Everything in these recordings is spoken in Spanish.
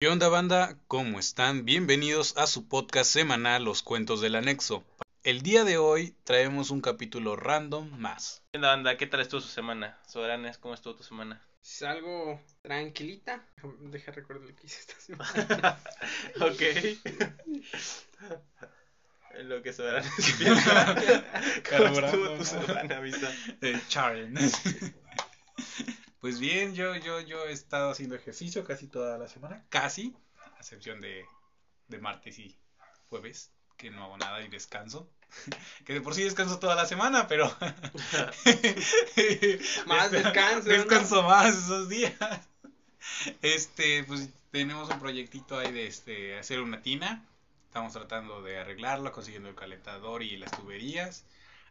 ¿Qué onda banda? ¿Cómo están? Bienvenidos a su podcast semanal Los Cuentos del Anexo. El día de hoy traemos un capítulo random más. ¿Qué onda, banda? ¿Qué tal estuvo su semana? Soberanes, ¿cómo estuvo tu semana? Es algo tranquilita. Deja recuerdo lo que hice esta semana. ok. En lo que Soberanes piensa. ¿Cómo estuvo tu semana, Visa? Eh, Charen. Pues bien, yo, yo, yo he estado haciendo ejercicio casi toda la semana, casi, a excepción de, de martes y jueves, que no hago nada y descanso. Que de por sí descanso toda la semana, pero Más descanso, ¿no? Descanso más esos días. Este, pues tenemos un proyectito ahí de este hacer una tina. Estamos tratando de arreglarlo, consiguiendo el calentador y las tuberías.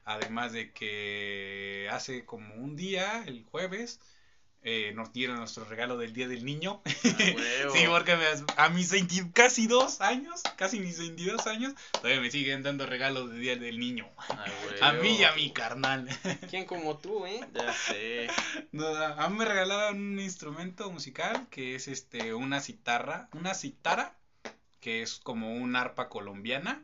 Además de que hace como un día, el jueves, eh, nos dieron nuestro regalo del Día del Niño. huevo. sí, porque me- a mis 20 casi dos años, casi mis 22 años, todavía me siguen dando regalos del Día del Niño. Ay, A mí y a mi carnal. ¿Quién como tú, eh? Ya sé. No, a mí me regalaron un instrumento musical que es este una citarra, una citara, que es como un arpa colombiana.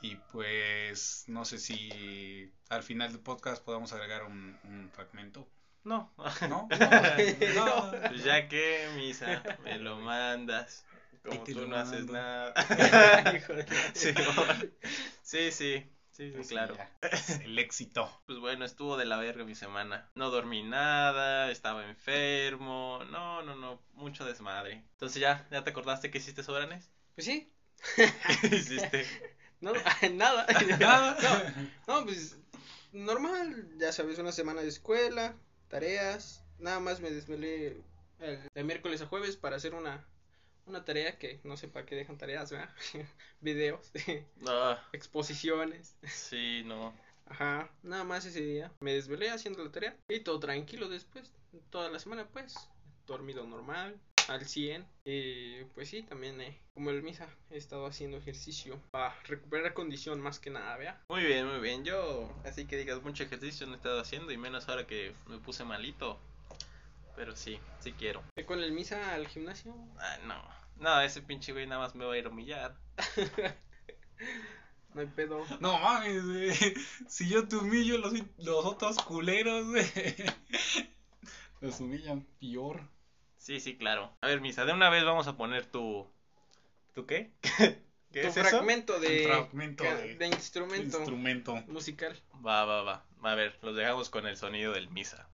Y pues no sé si al final del podcast podamos agregar un, un fragmento. No. ¿No? No, no. Pues ya que, Misa, me lo mandas. Como tú no haces nada. Sí, sí, sí. Sí, sí, Pues sí, claro. el éxito. Pues bueno, estuvo de la verga mi semana. No dormí nada, estaba enfermo. No, no, no, mucho desmadre. Entonces ya, ¿ya te acordaste que hiciste Sobranes? Pues sí. ¿Qué hiciste? No, nada. Nada. No, pues normal, ya sabes, una semana de escuela, tareas. Nada más me desvelé el, de miércoles a jueves para hacer una, una tarea que no sé para qué dejan tareas, ¿verdad? Videos, Ah, exposiciones. sí, no. Ajá, nada más ese día. Me desvelé haciendo la tarea y todo tranquilo después. Toda la semana, pues, dormido normal, al 100. Y pues sí, también, eh, como el misa, he estado haciendo ejercicio para recuperar condición más que nada, ¿vea? Muy bien, muy bien. Yo, así que digas, mucho ejercicio no he estado haciendo y menos ahora que me puse malito. Pero sí, sí quiero. Fui con el misa al gimnasio. Ah, no. No, ese pinche güey nada más me va a ir a humillar. No hay pedo. No mames, güey. Si yo te humillo, los, los otros culeros, güey. Los humillan peor. Sí, sí, claro. A ver, Misa, de una vez vamos a poner tu... ¿Tu qué? ¿Qué tu es eso? fragmento de, fragmento de- de instrumento, Instrumento. musical. Va, va, va. A ver, los dejamos con el sonido del Misa.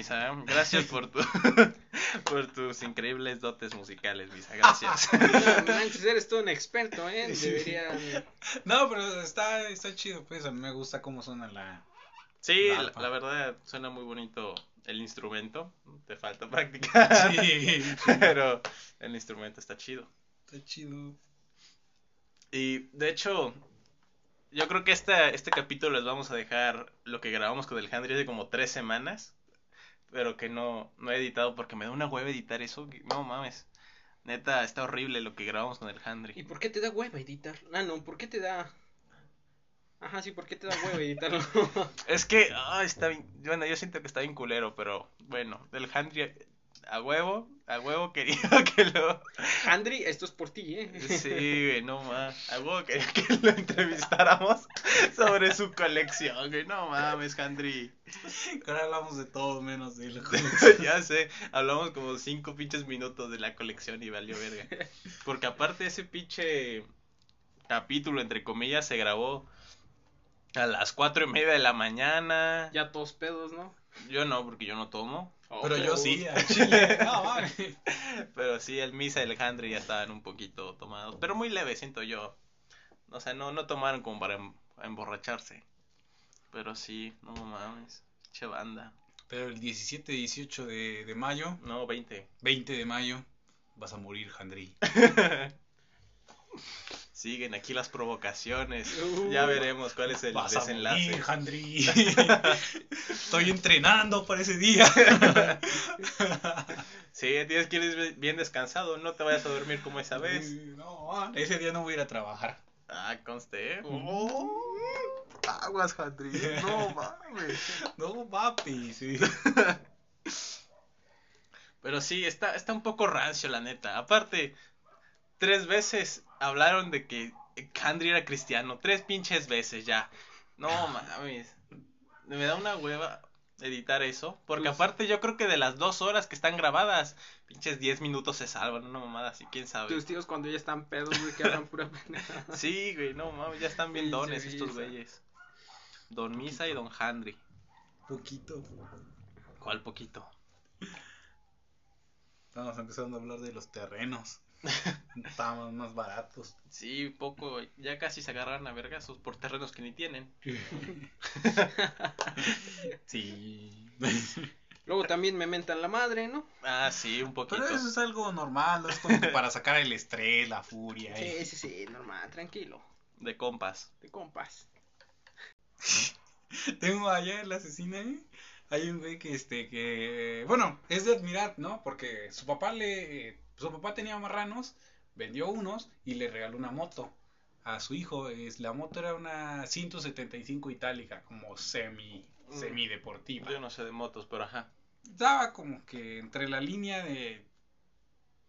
Misa. ¿eh? Gracias por tu por tus increíbles dotes musicales, Misa. Gracias. No manches, eres todo un experto, ¿eh? Debería... No, pero está, está chido, pues. A mí me gusta cómo suena la. Sí, La la, arpa. la verdad suena muy bonito el instrumento. Te falta practicar. Sí, Pero el instrumento está chido. está chido. Y de hecho, yo creo que este, este capítulo les vamos a dejar lo que grabamos con el Handry hace como tres semanas. Pero que no, no he editado porque me da una hueva editar eso. No mames. Neta, está horrible lo que grabamos con el ¿Y Handry. por qué te da hueva editar? Ah, no, ¿por qué te da...? Ajá, sí, ¿por qué te da hueva editarlo? Es que, ah, está bien. Bueno, yo siento que está bien culero, pero bueno, el Handry a huevo, a huevo quería que lo. Andri, esto es por ti, ¿eh? Sí, güey, no mames. A huevo quería que lo entrevistáramos sobre su colección, güey. No mames, Handry. Ahora hablamos de todo menos de la ya sé, hablamos como cinco pinches minutos de la colección y valió verga. Porque aparte ese pinche capítulo, entre comillas, se grabó a las cuatro y media de la mañana. Ya todos pedos, ¿no? Yo no, porque yo no tomo. Pero yo sí, Oh, al chile. No, mames. Pero sí, el Misa y el Handry ya estaban un poquito tomados. Pero muy leve, siento yo. O sea, no, no tomaron como para a emborracharse. Pero sí, no mames, che banda. Pero el 17, 18 de, de mayo, No, 20. 20 de mayo, vas a morir, Handry. Siguen aquí las provocaciones. Uh. ya veremos cuál es el Vas a desenlace. morir, Handry. Estoy entrenando para ese día. Sí, tienes que ir bien descansado, no te vayas a dormir como esa vez. No, ese día no voy a ir a trabajar. Ah, conste. ¿eh? Oh. aguas, Jandri. No mames. No, papi, sí. Pero sí, está, está un poco rancio, la neta. Aparte, tres veces hablaron de que Handry era cristiano. Tres pinches veces ya. No mames. Me da una hueva editar eso. Porque Pues- aparte yo creo que de las dos horas que están grabadas, pinches diez minutos se salvan. Una mamada así, quién sabe. Tus tíos cuando ya están pedos, güey, que hablan pura pendejada. Sí, güey, no mames, ya están bien dones estos güeyes. Don Misa y Don Handry. Poquito. ¿Cuál poquito? Estamos empezando a hablar de los terrenos. Estaban más baratos. Sí, poco, ya casi se agarran a vergazos por terrenos que ni tienen. Sí. Luego también me mentan la madre, ¿no? Ah, sí, un poquito. Pero eso es algo normal, ¿no? es como que para sacar el estrés, la furia. Sí, y- sí, sí, normal, tranquilo. De compas. De compas. Tengo allá en la asesina, ¿eh? Hay un güey que, este, que, bueno, es de admirar, ¿no? Porque su papá le, su papá tenía marranos, vendió unos y le regaló una moto a su hijo. Es, la moto era una 175 itálica, como semi, Mm. semi deportiva. Yo no sé de motos, pero ajá. Estaba como que entre la línea de,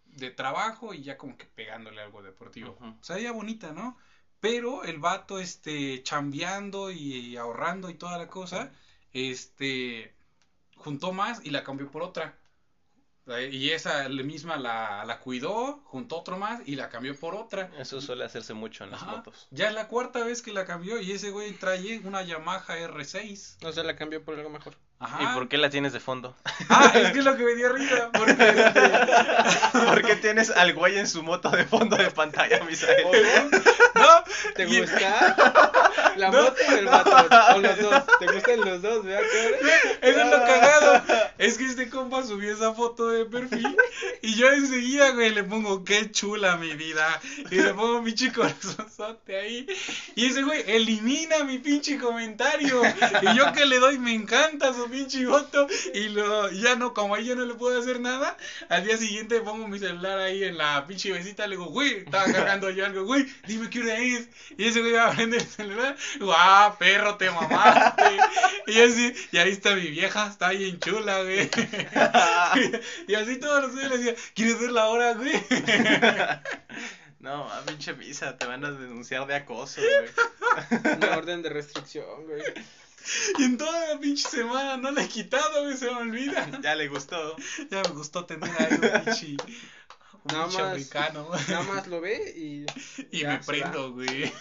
de trabajo y ya como que pegándole algo deportivo. Ujú. O sea, ya bonita, ¿no? Pero el vato, este, chambeando y ahorrando y toda la cosa, este, juntó más y la cambió por otra. Eh, Y esa la misma la, la cuidó, juntó otro más y la cambió por otra. Eso suele hacerse mucho en las Ajá. motos. Ya es la cuarta vez que la cambió y ese güey trae una Yamaha R6. No se la cambió por algo mejor. Ajá. ¿Y por qué la tienes de fondo? Ah, es que es lo que me dio risa. Porque ¿Por qué tienes al güey en su moto de fondo de pantalla, Misael? no, ¿Te gusta? ¿La No. moto o el vato? O los dos. ¿Te gustan los dos, verdad? Eso es lo cagado. Es que este compa subió esa foto de perfil y yo enseguida, güey, le pongo qué chula mi vida. Y le pongo mi chico corazonzote ahí. Y ese güey elimina mi pinche comentario. Y yo que le doy, me encanta su pinche foto. Y lo, ya no, como ahí yo no le puedo hacer nada, al día siguiente pongo mi celular ahí en la pinche besita. Le digo, güey, estaba cargando yo algo, güey, dime qué hora es. Y ese güey va a prender el celular. ¡Guau, perro, te mamaste! Y así, y ahí está mi vieja, está bien chula, güey. Y así todos los días le decía, ¿quieres ver la hora, güey? No, a pinche misa, te van a denunciar de acoso, güey. Una orden de restricción, güey. Y en toda la pinche semana no la he quitado, güey, se me olvida. Ya le gustó. Ya me gustó tener ahí un pinche, un Nada pinche más. africano. Nada más lo ve y. Y ya me prendo, güey.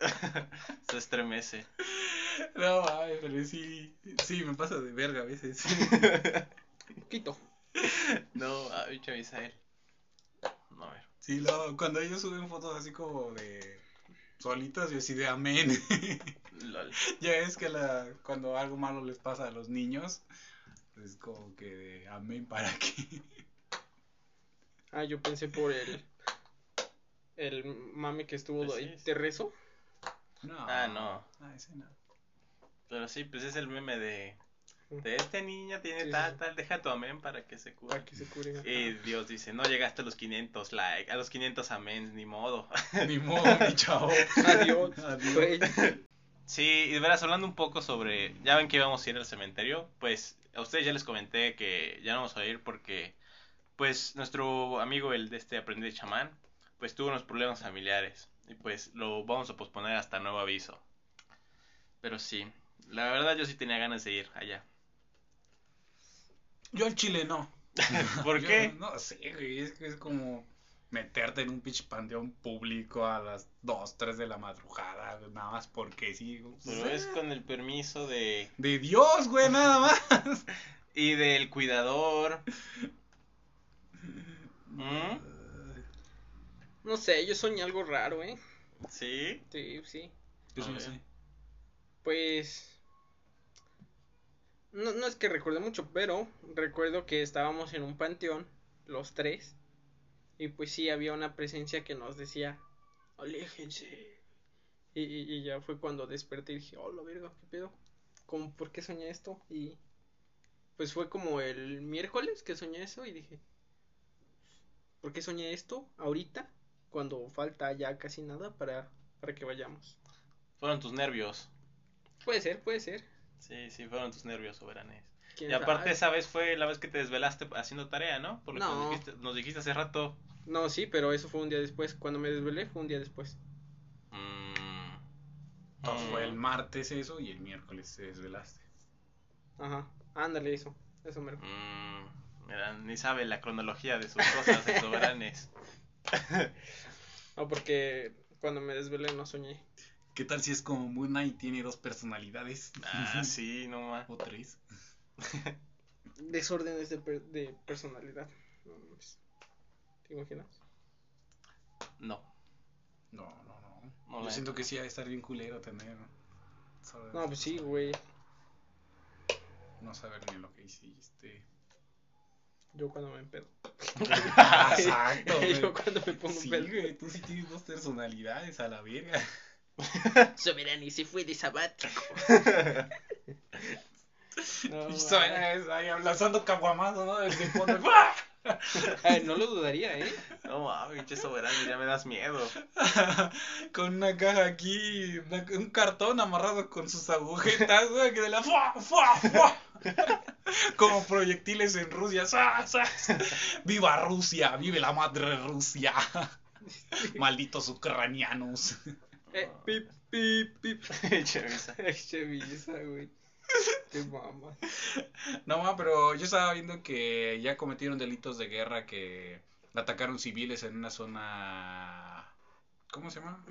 Se estremece. No, mames, pero sí, sí, me pasa de verga a veces. Quito. No, a pinche Misael. No, a ver. Sí, cuando ellos suben fotos así como de solitos, yo así de amén. Lol. Ya es que la, cuando algo malo les pasa a los niños, es como que de amén para qué. Ah, yo pensé por el. El mami que estuvo ahí. ¿Te rezo? No. Ah, no. Ah, ese no. Pero sí, pues es el meme de. De este niño tiene Sí, tal, sí. tal, deja tu amén para que se cure. Para que se cure. Y Dios dice, no llegaste a los 500 like, a los 500 amén, ni modo. Ni modo, mi chavo. Adiós. Adiós. Güey. Sí, y de veras, hablando un poco sobre, ya ven que íbamos a ir al cementerio, pues a ustedes ya les comenté que ya no vamos a ir porque, pues nuestro amigo, el de este aprendiz de chamán, pues tuvo unos problemas familiares y pues lo vamos a posponer hasta nuevo aviso. Pero sí, la verdad yo sí tenía ganas de ir allá. Yo al chile no. ¿Por Yo qué? No sé, güey, es que es como meterte en un pinche panteón público a las 2, 3 de la madrugada, nada más porque sí. Pero es con el permiso de... De Dios, güey, nada más. Y del cuidador. ¿Mm? No sé, yo soñé algo raro, ¿eh? ¿Sí? Sí, sí. Sé. Pues. No, no es que recuerde mucho, pero recuerdo que estábamos en un panteón, los tres. Y pues sí, había una presencia que nos decía: Aléjense. Y, y, y ya fue cuando desperté y dije: Oh, la verga, ¿qué pedo? ¿Cómo, ¿Por qué soñé esto? Y pues fue como el miércoles que soñé eso y dije: ¿Por qué soñé esto ahorita? Cuando falta ya casi nada para, para que vayamos. Fueron tus nervios. Puede ser, puede ser. Sí, sí, fueron tus nervios soberanes. ¿Quién Y aparte sabe? esa vez fue la vez que te desvelaste haciendo tarea, ¿no? Por lo que No. nos dijiste, nos dijiste hace rato. No, sí, pero eso fue un día después. Cuando me desvelé fue un día después. Mm, Entonces mm, fue el martes eso y el miércoles te desvelaste. Ajá, ándale eso. Eso me mm, mira, ni sabe la cronología de sus cosas de soberanes. No, porque cuando me desvelé no soñé. ¿Qué tal si es como Muna y tiene dos personalidades? Ah, sí, no más. O tres. Desórdenes de, per- de personalidad. ¿Te imaginas? No. No, no, no. No, Yo siento que sí ha de estar bien culero tener. No, pues sí, güey. No saber ni lo que hiciste. Yo cuando me empedo. Exacto, güey. Yo cuando me pongo Sí, pedo. güey, tú sí tienes dos personalidades a la verga. Soberani se fue de sabático. No, Y eso ahí lanzando caguamazo, ¿no? Desde el fondo. ¡ah! No lo dudaría, ¿eh? No mames, pinche soberano, ya me das miedo. con una caja aquí, una- un cartón amarrado con sus agujetas, güey, que de la ¡fua, fua, fua! Como proyectiles en Rusia. ¡sa, sa! ¡Viva Rusia! ¡Vive la madre Rusia! Malditos ucranianos. Eh, pip, pip, pip. Chevisa, güey. Qué mama. No, ma, pero yo estaba viendo que ya cometieron delitos de guerra que atacaron civiles en una zona. ¿Cómo se llama?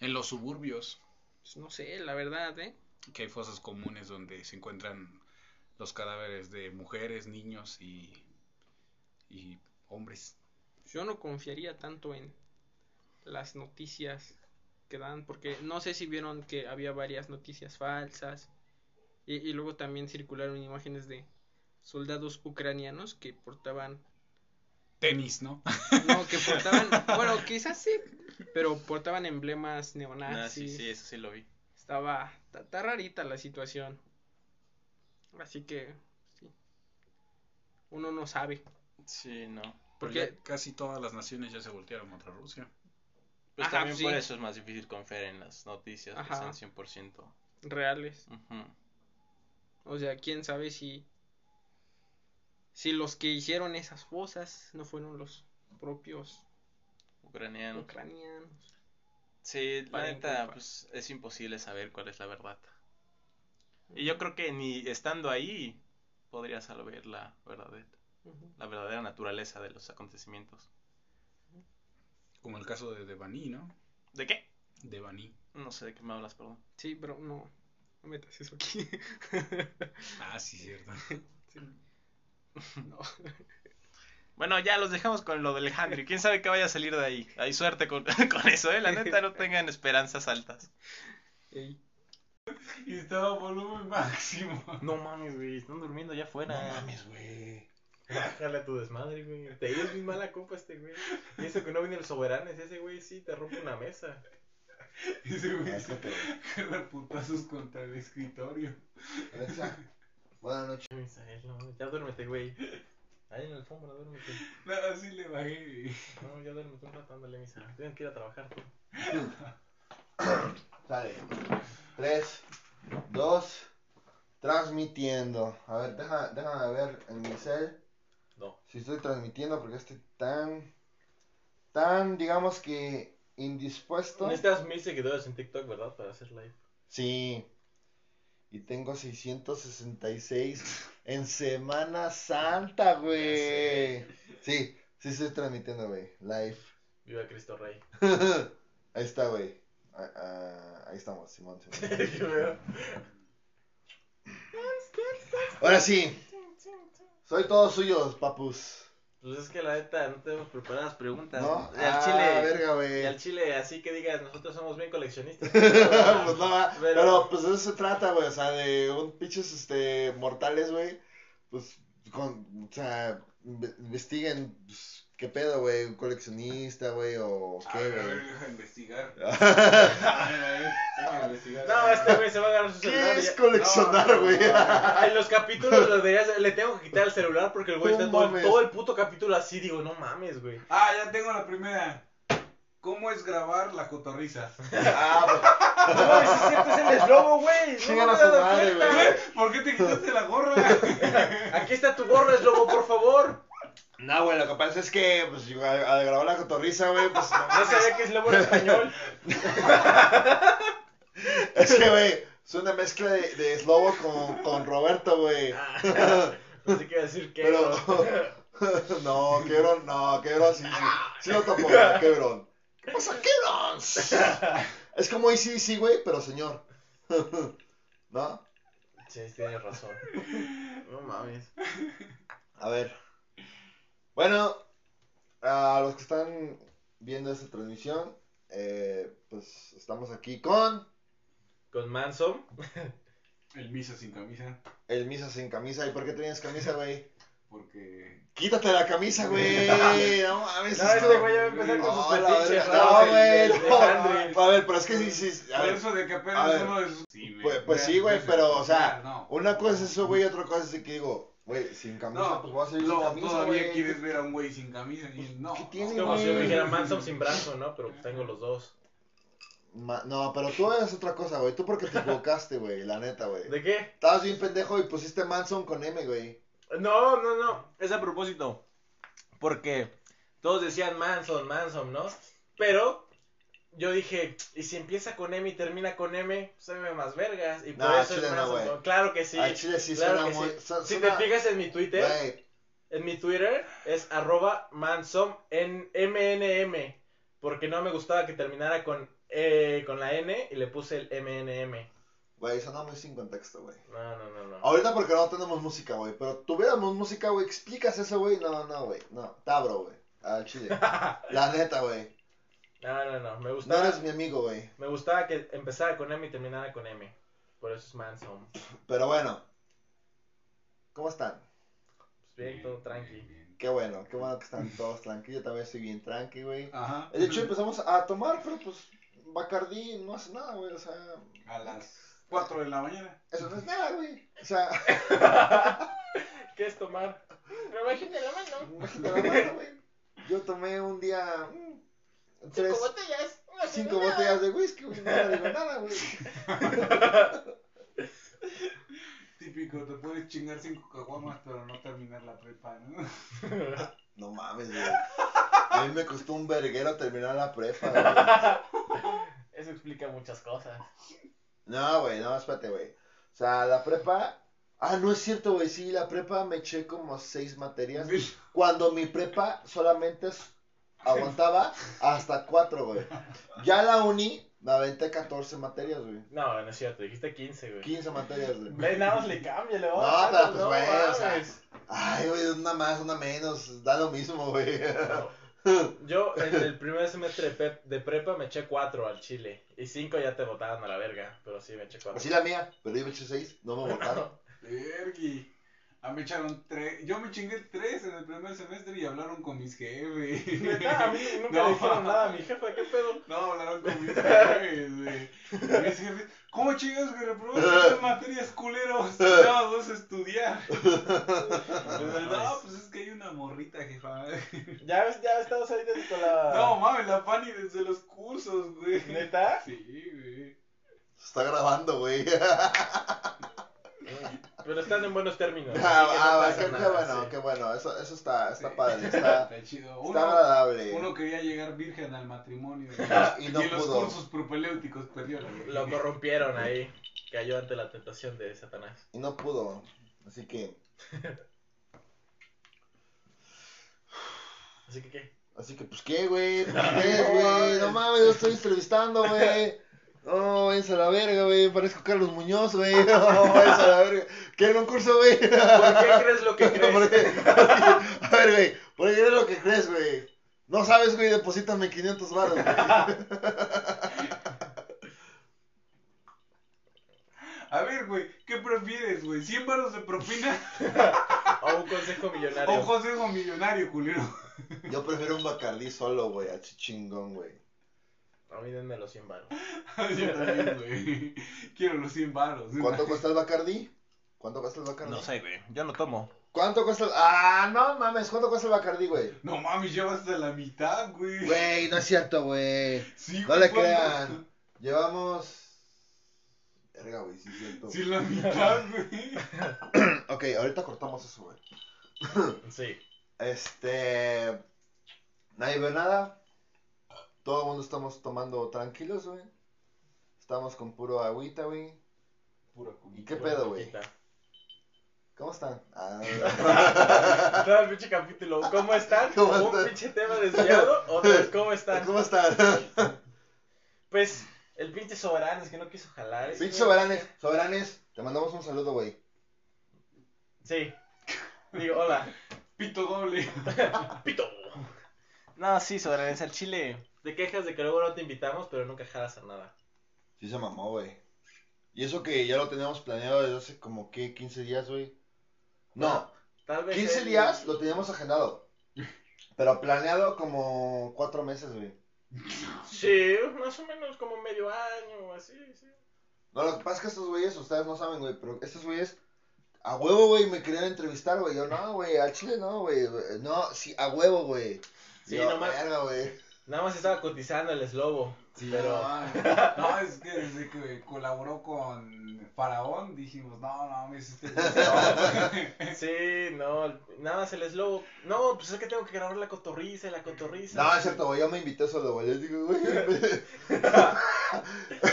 En los suburbios. Pues no sé, la verdad, ¿eh? que hay fosas comunes donde se encuentran los cadáveres de mujeres, niños y, y hombres. Yo no confiaría tanto en las noticias que dan, porque no sé si vieron que había varias noticias falsas. Y, y luego también circularon imágenes de soldados ucranianos que portaban. Tenis, ¿no? No, que portaban. bueno, quizás sí, pero portaban emblemas Ah, neonazis. sí, sí, eso sí lo vi. Estaba. Está, rarita la situación. Así que. Sí. Uno no sabe. Sí, no. Porque Porque. casi todas las naciones ya se voltearon contra Rusia. Pues Ajá, también sí. por eso es más difícil confiar en las noticias Ajá. que sean 100%. reales. Ujú. O sea, quién sabe si. Si los que hicieron esas fosas no fueron los propios Ucraniano. ucranianos. Sí, la neta, pues es imposible saber cuál es la verdad. Y yo creo que ni estando ahí podrías saber la verdadera, Ujú. la verdadera naturaleza de los acontecimientos. Como el caso de Devani, ¿no? ¿De qué? Devani. No sé de qué me hablas, perdón. Sí, pero no. No metas eso aquí. Ah, sí, cierto. Sí. No. Bueno, ya los dejamos con lo del Henry. ¿Quién sabe qué vaya a salir de ahí? Hay suerte con, con eso, ¿eh? La neta, no tengan esperanzas altas. Ey. Y estaba a volumen máximo. No mames, güey, están durmiendo ya afuera. güey. Bájale a tu desmadre, güey. Te es muy mala copa este, güey. Y eso que no viene el soberanes, ese güey sí te rompe una mesa. Ese güey Ah, se agarra putazos contra el escritorio. Alexa, buenas noches. Misael, no, ya duérmete, güey. Ahí en la alfombra, duérmete. No, así le bajé. No, ya duérmete un rato, ándale, misa. Tienen que ir a trabajar, tú. Sale. 3, 2, transmitiendo. A ver, deja, déjame ver en mi cel No. si estoy transmitiendo porque estoy tan, tan, digamos que indispuesto. Necesitas mil seguidores en TikTok, ¿verdad? Para hacer live. Sí. Y tengo 666 en Semana Santa, güey. Sí, sí estoy transmitiendo, güey. Live. Viva Cristo Rey. Ahí está, güey. Ah, ah, ahí estamos, Simón. Simón. Qué veo. Ahora sí. Soy todo suyo, papus. Pues es que la neta no tenemos preparadas preguntas. ¿No? Y al Ah, chile. verga, Y al chile, así que digas, nosotros somos bien coleccionistas. pues no, va. Pero- pero, pues de eso se trata, güey, o sea, de un pinches, este, mortales, güey, pues, con, o sea, inve- investiguen, pues, qué pedo, güey, un coleccionista, güey, o qué, güey. ver, deja investigar. A ver, a ver, deja investigar. No, este güey se va a agarrar su celular. ¿Qué es coleccionar, güey? no. En los capítulos los deberías- le tengo que quitar el celular porque el güey No está todo, mames. todo el puto capítulo así. Digo, no mames, güey. Ah, ya tengo la primera. ¿Cómo es grabar la cotorriza? Ah, No mames, es cierto, es el eslobo, güey. pues, No chingan me a su dado madre, cuenta. güey. ¿Por qué te quitaste la gorra? Aquí está tu gorra, eslobo, por favor. No, güey, lo que pasa es que, pues, yo al, grabar la cotorriza, güey, pues, no No sabía que eslobo era español. Es que, güey, es una mezcla de, de Slobo con, con Roberto, güey. No sé qué decir que. Pero, no, Quebron, no, Quebron sí, sí, sí lo topó, güey, Quebron. ¿Qué pasa, Quebron? Es como Easy, sí, güey, pero señor. ¿No? Sí, tienes razón. No mames. A ver. Bueno, a los que están viendo esta transmisión, eh, pues estamos aquí con Con Manson. El misa sin camisa. el Misa sin camisa. ¿Y por qué tenías camisa, güey? Porque. Quítate la camisa, güey. No mames. No, esto- este güey ya va a empezar con No, sus la fetiches. No, güey, no. A ver, pero es que sí, sí. A Por ver, eso de que a apenas uno de sus. Pues, sí, güey, pero, o sea, no. una cosa es eso, güey, y otra cosa es que digo, güey, sin camisa, No, pues voy a salir sin no, camisa, todavía quieres ver a un güey sin camisa y no. ¿Qué tiene, Es como si yo dijera Manson sin brazo, ¿no? Pero tengo los dos. Ma- no, pero tú eres otra cosa, güey. Tú porque te equivocaste, güey, la neta, güey. ¿De qué? Estabas bien pendejo y pusiste Manson con M, güey. No, no, no. Es a propósito. Porque todos decían Manson, Manson, ¿no? Pero yo dije, ¿y si empieza con M y termina con M? Se ve más vergas. Y por eso chile es no. Claro que sí. Al chile sí claro suena que muy- sí. Si te fijas en mi Twitter, Güey, en mi Twitter es arroba Manson en MNM. Porque no me gustaba que terminara con, eh, con la N y le puse el MNM. güey, suena muy sin contexto, güey. No, no, no, no. Ahorita porque no tenemos música, güey. Pero tuviéramos música, güey, explicas eso, güey. No, no, güey. No, tabro, güey. Al chile. La neta, güey. No, no, no. Me No gustaba, eres mi amigo, güey. me gustaba que empezara con M y terminara con M. Por eso es Manson. Pero bueno. ¿Cómo están? Pues bien, todo tranqui. bien. Qué bueno, qué bueno que están todos tranquilos. Yo también estoy bien tranqui, güey. Ajá. De hecho, empezamos a tomar, pero pues Bacardí no hace nada, güey. O sea, A las 4 de la mañana. eso no es nada, güey. O sea, ¿Qué es tomar? Rebajita la mano. imagínate la mano, güey. Yo tomé un día tres, botellas. cinco botellas de whisky, güey. No le digo nada, güey. Típico, te puedes chingar 5 caguamas, pero no terminar la prepa, ¿no? No mames, güey. A mí me costó un verguero terminar la prepa, güey. Eso explica muchas cosas. No, güey, no, espérate, güey. O sea, la prepa. Ah, no es cierto, güey. Sí, la prepa me eché como seis materias. Cuando mi prepa solamente es- aguantaba hasta cuatro, güey. Ya la uni me aventé 14 materias, güey. No, no es cierto. Dijiste 15, güey. 15 materias, güey. Ve, nada más le cambia, le No, va pero pues, no güey, o sea. Ay, güey, una más, una menos. Da lo mismo, güey. Yo en el primer semestre de, pep- de prepa me eché 4 al chile. Y 5 ya te botaban a la verga. Pero sí me eché 4. Así la mía, pero yo me eché 6. No me votaron. Vergui. A mí me echaron tres. Yo me chingué tres en el primer semestre y hablaron con mis jefes. Neta, a mí nunca No. le dijeron nada a mi jefa, ¿qué pedo? No, hablaron con mis jefes, güey. Mis jefes, ¿cómo chingas que reprobaste materias culeros? No, vas a estudiar. No, pues es que hay una morrita, jefa. Ya ves, ya estamos ahorita con la. No, mames, la Fanny desde los cursos, güey. ¿Neta? Sí, güey. Se está grabando, güey. Pero están en buenos términos. Ah, no ah, qué, bueno, sí. qué bueno. Eso, eso está, está Sí. padre. Está, Está chido. está Uno, agradable. uno quería llegar virgen al matrimonio. Y no los cursos propedéuticos perdió la virginidad. Lo corrompieron ahí. Cayó ante la tentación de Satanás. Y no pudo. Así que, Así que, ¿qué? así que, pues, ¿qué, güey? ¿qué, güey? No mames, yo estoy entrevistando, güey. No, váyanse a la verga, güey. Parezco Carlos Muñoz, güey. No, váyanse a la verga. ¿Quieren un curso, güey? ¿Por qué crees lo que ¿Por crees? qué? A ver, güey. ¿Por qué crees lo que crees, güey? No sabes, güey. Deposítame 500 baros, güey. A ver, güey, ¿qué prefieres, güey? ¿100 baros de propina O un consejo o millonario. un consejo millonario, culero? Yo prefiero un Bacardí solo, güey. A chingón, güey. A mí denme los 100 baros. Yo también, güey. Quiero los 100 baros. ¿Cuánto cuesta el Bacardí? ¿Cuánto cuesta el Bacardí? No sé, güey. Yo no tomo. ¿Cuánto cuesta el... Ah, no mames. ¿Cuánto cuesta el Bacardí, güey? No mames, llevas hasta la mitad, güey. Güey, no es cierto, güey. Sí, No le ¿cuánto? crean. Llevamos... Verga, güey, sí es cierto. Sí, la mitad, güey. Ok, ahorita cortamos eso, güey. Sí. Este... Nadie ve nada. Todo el mundo estamos tomando tranquilos, güey. Estamos con puro agüita, güey. Pura ¿Y qué pedo, güey? ¿Cómo están? Ah, Todo el pinche capítulo. ¿Cómo están? ¿Cómo un pinche tema desviado. Otra vez, ¿cómo están? ¿Cómo están? Pues, el pinche soberano es que no quiso jalar. es Pinches que- soberanes, soberanes, te mandamos un saludo, güey. Sí. Digo, hola. Pito doble. Pito. No, sí, sobre el chile. Te quejas de que luego no te invitamos, pero nunca jalas a nada. Sí se mamó, güey. Y eso que ya lo teníamos planeado desde hace como, ¿qué? 15 días, güey. No, Tal vez. 15 él- días lo teníamos agendado. Pero planeado como 4 meses, güey. Sí, más o menos como medio año así, sí. No, lo que pasa es que estos güeyes, ustedes no saben, güey, pero estos güeyes, a huevo, güey, me querían entrevistar, güey. Yo, no, güey, al chile no, güey. No, sí, a huevo, güey. Sí, Yo, nomás- verga, güey. Nada más estaba cotizando el eslobo. Sí, pero. no, es que desde que colaboró con Faraón dijimos, no, no, este güey- Sí, no, nada más el eslobo. No, pues es que tengo que grabar la cotorriza, la cotorriza. No, es cierto, güey, yo me invité solo, güey. Les digo, güey.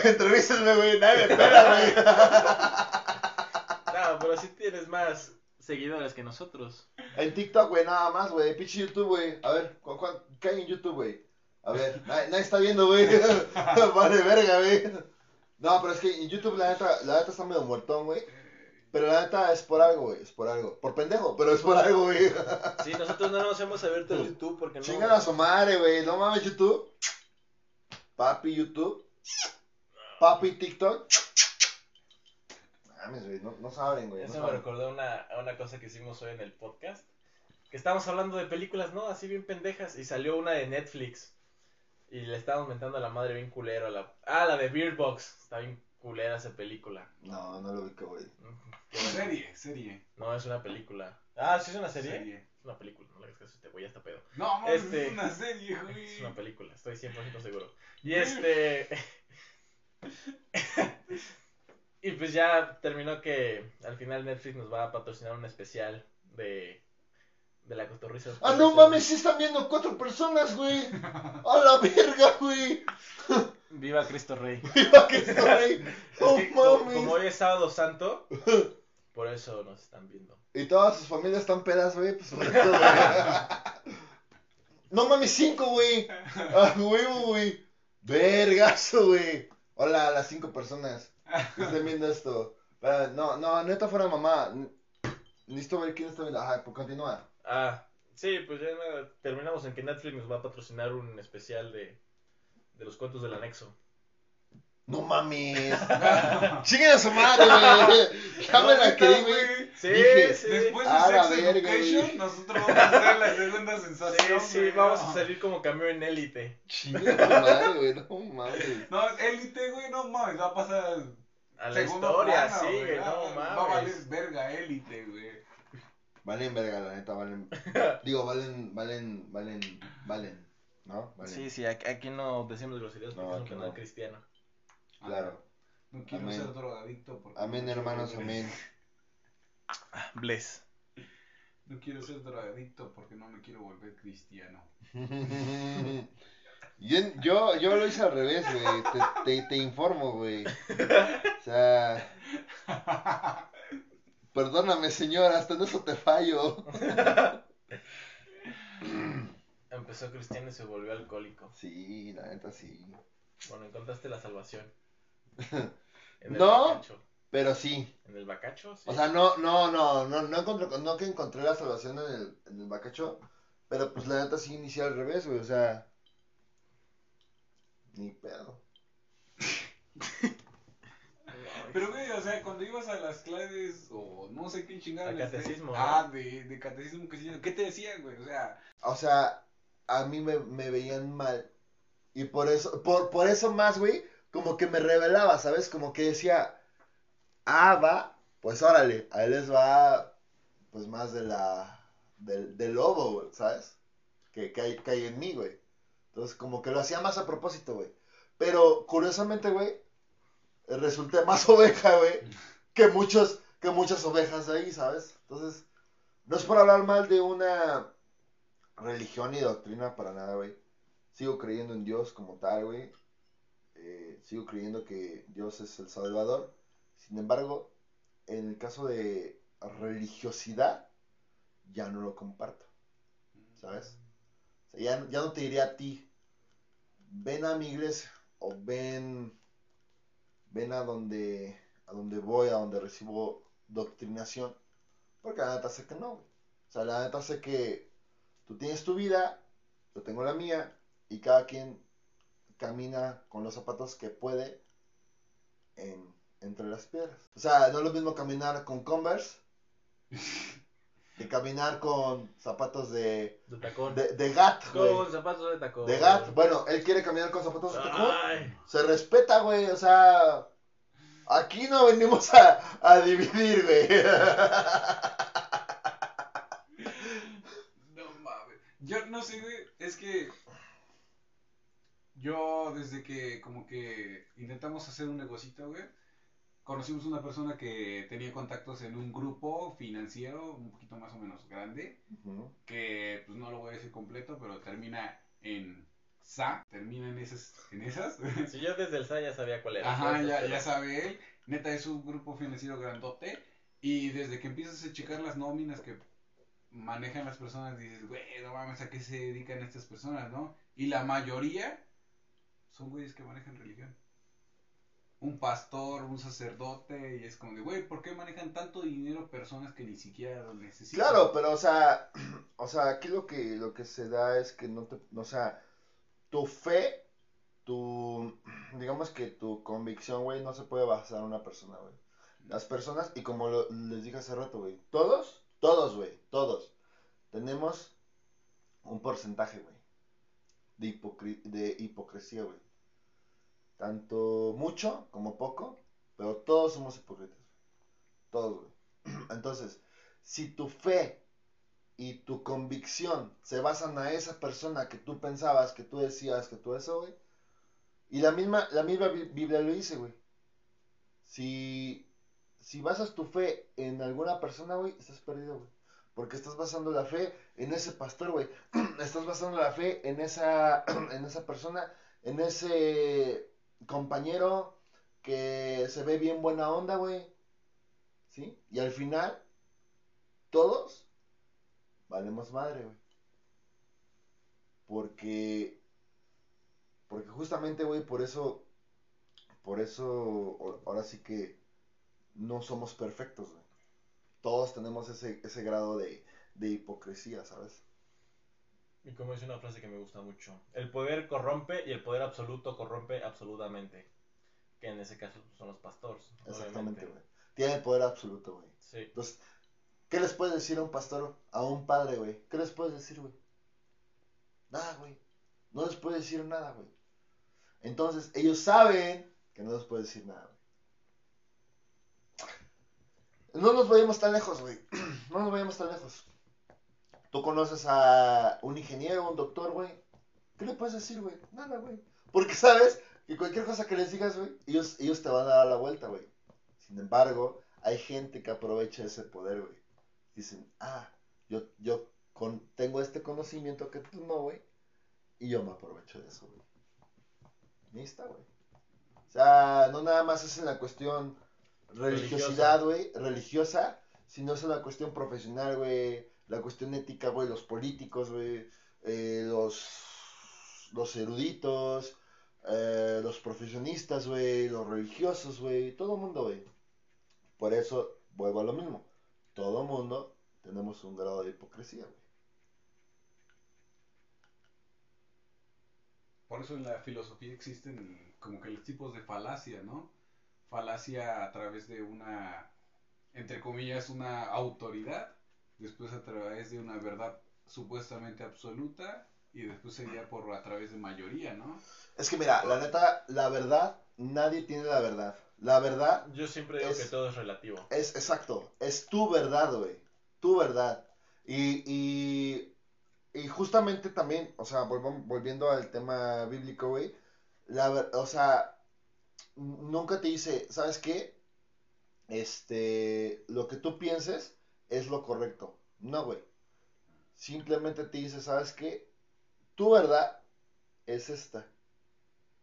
Entrevístenme, güey, nadie me espera, güey. No, pero sí tienes más seguidores que nosotros. En TikTok, güey, nada más, güey. Pinche YouTube, güey. A ver, ¿cu cu qué hay en YouTube, güey? A ver, nadie, nadie está viendo, güey. vale, verga, güey. No, pero es que en YouTube la neta, la neta está medio muertón, güey. Pero la neta es por algo, güey. Es por algo. Por pendejo, pero es por algo, güey. Sí, nosotros no nos hemos abierto el YouTube porque no. Chingan a su madre, güey. No mames, YouTube. Papi, YouTube. Papi, TikTok. Mames, güey. No, no saben, güey. no Eso me saben. recordó una, a una cosa que hicimos hoy en el podcast. Que estábamos hablando de películas, ¿no? Así bien pendejas. Y salió una de Netflix. Y le estábamos mentando a la madre bien culero. a La... Ah, la de Beard Box. Está bien culera esa película. No, no lo vi. Qué bueno. Serie, serie. No, es una película. Ah, ¿sí es una serie? Serie. Es una película. No le hagas caso a este güey, ya está pedo. No, mames, Este- es una serie, güey. Es una película, estoy 100% seguro. Y este... y pues ya terminó que al final Netflix nos va a patrocinar un especial de, de la cotorriza. Ah, no mames, sí están viendo cuatro personas, güey. A la verga, güey. Viva Cristo Rey. Viva Cristo Rey. Es No que mames. como hoy es sábado santo, por eso nos están viendo. Y todas sus familias están pedas, güey. Pues por eso, güey. No mames, cinco, güey. Huevo, güey. Vergazo, güey. Hola a las cinco personas que estén viendo esto. Espera, no, no, neta fuera mamá. Necesito ver quién está viendo. Ajá, pues continúa. Ah, sí, pues ya terminamos en que Netflix nos va a patrocinar un especial de, de los cuentos del anexo. No mames. Chinguen a su madre, güey. Ya me la güey. Sí, Dije, sí. Después de Sex Education, nosotros vamos a hacer la segunda Sí, sensación. sí, güey, vamos a salir como cambio en élite. Chinguen a su madre, güey. No mames. No, élite, güey, no mames, va a pasar A la historia, plano, sí, güey, no Va a valer mames. verga élite, güey. Valen verga, la neta, valen. Digo, valen, valen, valen, valen. ¿No? Valen. Sí, sí, aquí, aquí no Decimos groserías porque No, es un aquí canal no. cristiano. Claro. No quiero Amén. ser drogadicto. Porque Amén, no hermanos, amén. Bless. No quiero ser drogadicto porque no me quiero volver cristiano. Yo, yo, yo lo hice al revés, güey. Te, te, te informo, güey. O sea, perdóname, señor, hasta en eso te fallo. Empezó cristiano y se volvió alcohólico. Sí, la neta sí. Bueno, encontraste la salvación. En el No. bacacho. Pero sí. En el bacacho, sí. O sea, no, no, no, no, no encontré, no que encontré la salvación en el, en el bacacho, pero pues la neta sí inicié al revés, güey, o sea, ni pedo. Pero, güey, o sea, cuando ibas a las clases, o no sé qué chingada. A les- catecismo, Ah, de, de catecismo, ¿qué, sé yo, ¿qué te decían, güey? O sea, O sea, a mí me, me veían mal, y por eso, por, por eso más, güey, como que me revelaba, ¿sabes? Como que decía, ah, va, pues órale, a él les va, pues más de la, del, del lobo, güey, ¿sabes? Que, que, hay, que hay en mí, güey. Entonces, como que lo hacía más a propósito, güey. Pero, curiosamente, güey, resulté más oveja, güey, que muchos, que muchas ovejas ahí, ¿sabes? Entonces, no es por hablar mal de una religión y doctrina para nada, güey. Sigo creyendo en Dios como tal, güey. Eh, sigo creyendo que Dios es el Salvador. Sin embargo, en el caso de religiosidad, ya no lo comparto, ¿sabes? Ya, ya no te diría a ti, ven a mi iglesia o ven, ven a donde, a donde voy, a donde recibo doctrinación, porque la neta sé que no. O sea, la neta sé que tú tienes tu vida, yo tengo la mía, y cada quien camina con los zapatos que puede en, entre las piedras. O sea, no es lo mismo caminar con Converse que caminar con zapatos de, De tacón. de, de Gat, güey. Con zapatos de tacón. De Gat, bueno, él quiere caminar con zapatos de tacón. Ay. Se respeta, güey, o sea, aquí no venimos a, a dividir, güey. no mames. Yo no sé, güey, es que yo desde que como que intentamos hacer un negocito, güey, conocimos una persona que tenía contactos en un grupo financiero un poquito más o menos grande, que pues no lo voy a decir completo, pero termina en SA, termina en esas, en esas. Sí, yo desde el SA ya sabía cuál era. Ajá, ya, ya sabe él. Neta, es un grupo financiero grandote. Y desde que empiezas a checar las nóminas que manejan las personas, dices, güey, no mames, ¿a qué se dedican estas personas, no? Y la mayoría son güeyes que manejan religión. Un pastor, un sacerdote, y es como de, güey, ¿por qué manejan tanto dinero personas que ni siquiera lo necesitan? Claro, pero o sea, o sea, aquí lo que lo que se da es que no te, o sea, tu fe, tu digamos que tu convicción, güey, no se puede basar en una persona, güey. Las personas y como les dije hace rato, güey, todos, todos, güey, todos tenemos un porcentaje, güey, de de hipocresía, güey. Tanto mucho como poco, pero todos somos hipócritas. Todos, güey. Entonces, si tu fe y tu convicción se basan a esa persona que tú pensabas, que tú decías, que tú eso, güey. Y la misma, la misma Bi- Biblia lo dice, güey. Si, si basas tu fe en alguna persona, güey, estás perdido, güey. Porque estás basando la fe en ese pastor, güey. estás basando la fe en esa, en esa persona, en ese compañero que se ve bien buena onda, güey. ¿Sí? Y al final, todos valemos madre, güey. Porque, porque justamente, güey, por eso, por eso, ahora sí que no somos perfectos, güey. Todos tenemos ese, ese grado de, de hipocresía, ¿sabes? Y como dice una frase que me gusta mucho, el poder corrompe y el poder absoluto corrompe absolutamente. Que en ese caso son los pastores. Exactamente, güey. Tiene el poder absoluto, güey. Sí. Entonces, ¿qué les puedes decir a un pastor, a un padre, güey? ¿Qué les puedes decir, güey? Nada, güey. No les puedes decir nada, güey. Entonces, ellos saben que no les puedes decir nada, güey. No nos vayamos tan lejos, güey. No nos vayamos tan lejos. Tú conoces a un ingeniero, un doctor, güey. ¿Qué le puedes decir, güey? Nada, güey. Porque sabes que cualquier cosa que les digas, güey, ellos, ellos te van a dar la vuelta, güey. Sin embargo, hay gente que aprovecha ese poder, güey. Dicen, ah, yo, yo con, tengo este conocimiento que tú no, güey. Y yo me aprovecho de eso, güey. Ahí está, güey. O sea, no nada más es en la cuestión religiosidad, güey, religiosa, sino es en la cuestión profesional, güey. La cuestión ética, güey, los políticos, güey. eh, los, los eruditos, eh, los profesionistas, güey, los religiosos, güey, todo el mundo, güey. Por eso vuelvo a lo mismo. Todo el mundo tenemos un grado de hipocresía, güey. Por eso en la filosofía existen como que los tipos de falacia, ¿no? Falacia a través de una, entre comillas, una autoridad, después a través de una verdad supuestamente absoluta y después sería por a través de mayoría, ¿no? Es que mira, la neta, la verdad, nadie tiene la verdad. La verdad Yo siempre digo Es- que todo es relativo. es exacto, es tu verdad, güey. Tu verdad. Y, y, y justamente también, o sea, volviendo al tema bíblico, güey, la ver- o sea, nunca te dice, ¿sabes qué? Este, lo que tú pienses es lo correcto. No, güey. Simplemente te dice, ¿sabes qué? Tu verdad es esta.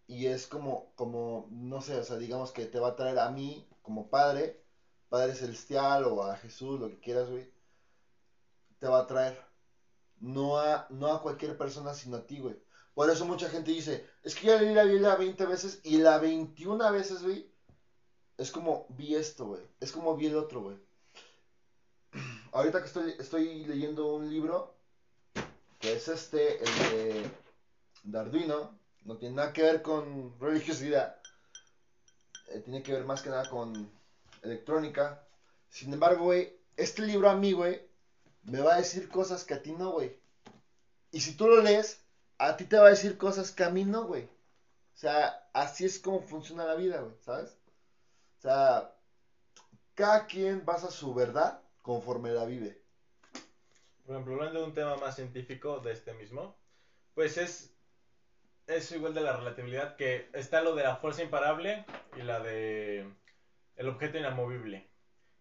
Y es como, como, no sé, o sea, digamos que te va a traer a mí como padre, Padre Celestial o a Jesús, lo que quieras, güey. Te va a traer. No a, no a cualquier persona, sino a ti, güey. Por eso mucha gente dice, es que ya leí la Biblia 20 veces y la 21 veces, güey, es como vi esto, güey. Es como vi el otro, güey. Ahorita que estoy, estoy leyendo un libro, que es este, el de, de Arduino, no tiene nada que ver con religiosidad, eh, tiene que ver más que nada con electrónica. Sin embargo, güey, este libro a mí, güey, me va a decir cosas que a ti no, güey. Y si tú lo lees, a ti te va a decir cosas que a mí no, güey. O sea, así es como funciona la vida, güey, ¿sabes? O sea, cada quien basa su verdad conforme la vive. Por ejemplo, hablando de un tema más científico de este mismo, pues es, es igual de la relatividad que está lo de la fuerza imparable y la de el objeto inamovible.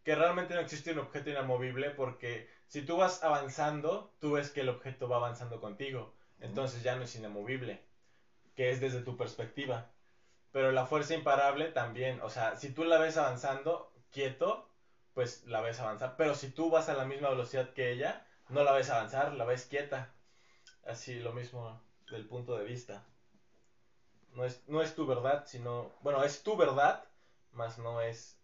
Que realmente no existe un objeto inamovible porque si tú vas avanzando, tú ves que el objeto va avanzando contigo. Entonces ya no es inamovible, que es desde tu perspectiva. Pero la fuerza imparable también, o sea, si tú la ves avanzando quieto, pues la ves avanzar. Pero si tú vas a la misma velocidad que ella, no la ves avanzar, la ves quieta. Así lo mismo del punto de vista. No es, no es tu verdad, sino, bueno, es tu verdad, más no es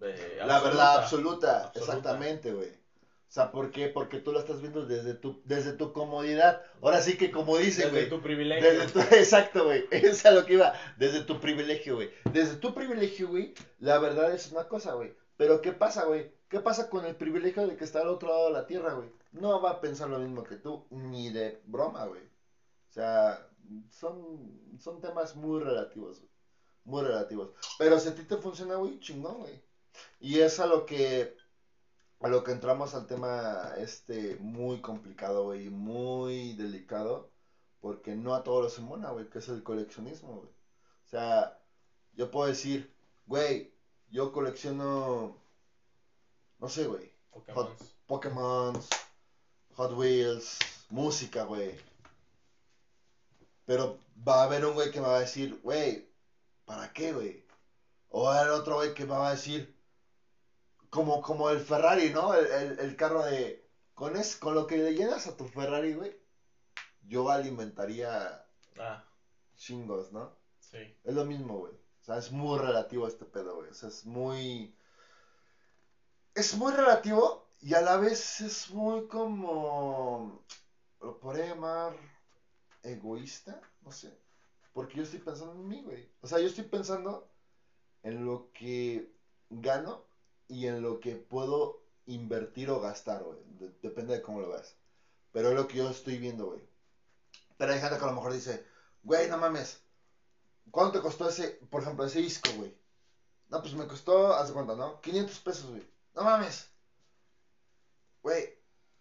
eh, La verdad absoluta. exactamente, güey. O sea, ¿por qué? Porque tú lo estás viendo desde tu, desde tu comodidad. Ahora sí que como dice, Desde güey. tu privilegio. Desde tu, exacto, güey. Es a lo que iba. Desde tu privilegio, güey. Desde tu privilegio, güey, la verdad es una cosa, güey. Pero ¿qué pasa, güey? ¿Qué pasa con el privilegio de que está al otro lado de la tierra, güey? No va a pensar lo mismo que tú, ni de broma, güey. O sea, son, son temas muy relativos, güey. Muy relativos. Pero si a ti te funciona, güey, chingón, güey. Y es a lo que a lo que entramos al tema este muy complicado, güey, muy delicado, porque no a todos les embona, güey, que es el coleccionismo, güey. O sea, yo puedo decir, güey, yo colecciono, no sé, güey, Pokémon. Pokémon, Hot Wheels, música, güey. Pero va a haber un güey que me va a decir, güey, ¿para qué, güey? O va a haber otro güey que me va a decir, como, como el Ferrari, ¿no? El, el, el carro de, con, es, con lo que le llenas a tu Ferrari, güey, yo alimentaría Ah, chingos, ¿no? sí. Es lo mismo, güey. O sea, es muy relativo este pedo, güey. O sea, es muy... Es muy relativo y a la vez es muy como... Lo podría llamar egoísta, no sé. Porque yo estoy pensando en mí, güey. O sea, yo estoy pensando en lo que gano y en lo que puedo invertir o gastar, güey. De- depende de cómo lo veas. Pero es lo que yo estoy viendo, güey. Pero hay gente que a lo mejor dice, güey, no mames. ¿Cuánto te costó ese, por ejemplo, ese disco, güey? No, pues me costó, haz de cuenta, ¿no? 500 pesos, güey. No mames. Güey,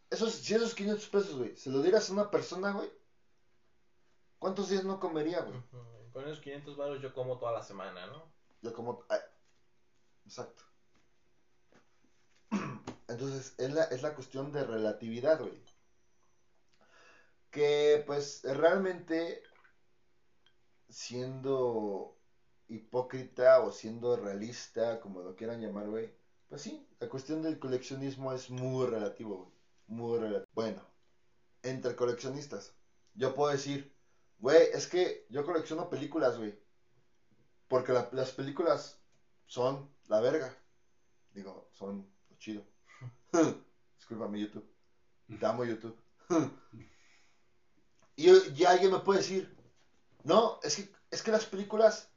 esos, si esos 500 pesos, güey, se lo dieras a una persona, güey, ¿cuántos días no comería, güey? Con esos 500 baros yo como toda la semana, ¿no? Yo como... ay, exacto. Entonces, es la, es la cuestión de relatividad, güey. Que, pues, realmente, siendo hipócrita o siendo realista, como lo quieran llamar, güey, pues sí, la cuestión del coleccionismo es muy relativo, güey. Muy relativo. Bueno, entre coleccionistas, yo puedo decir, Güey, es que yo colecciono películas, güey. Porque la- las películas son la verga. Digo, son lo chido. Discúlpame, YouTube. Te amo, YouTube. y, y alguien me puede decir, no, es que, es que las películas,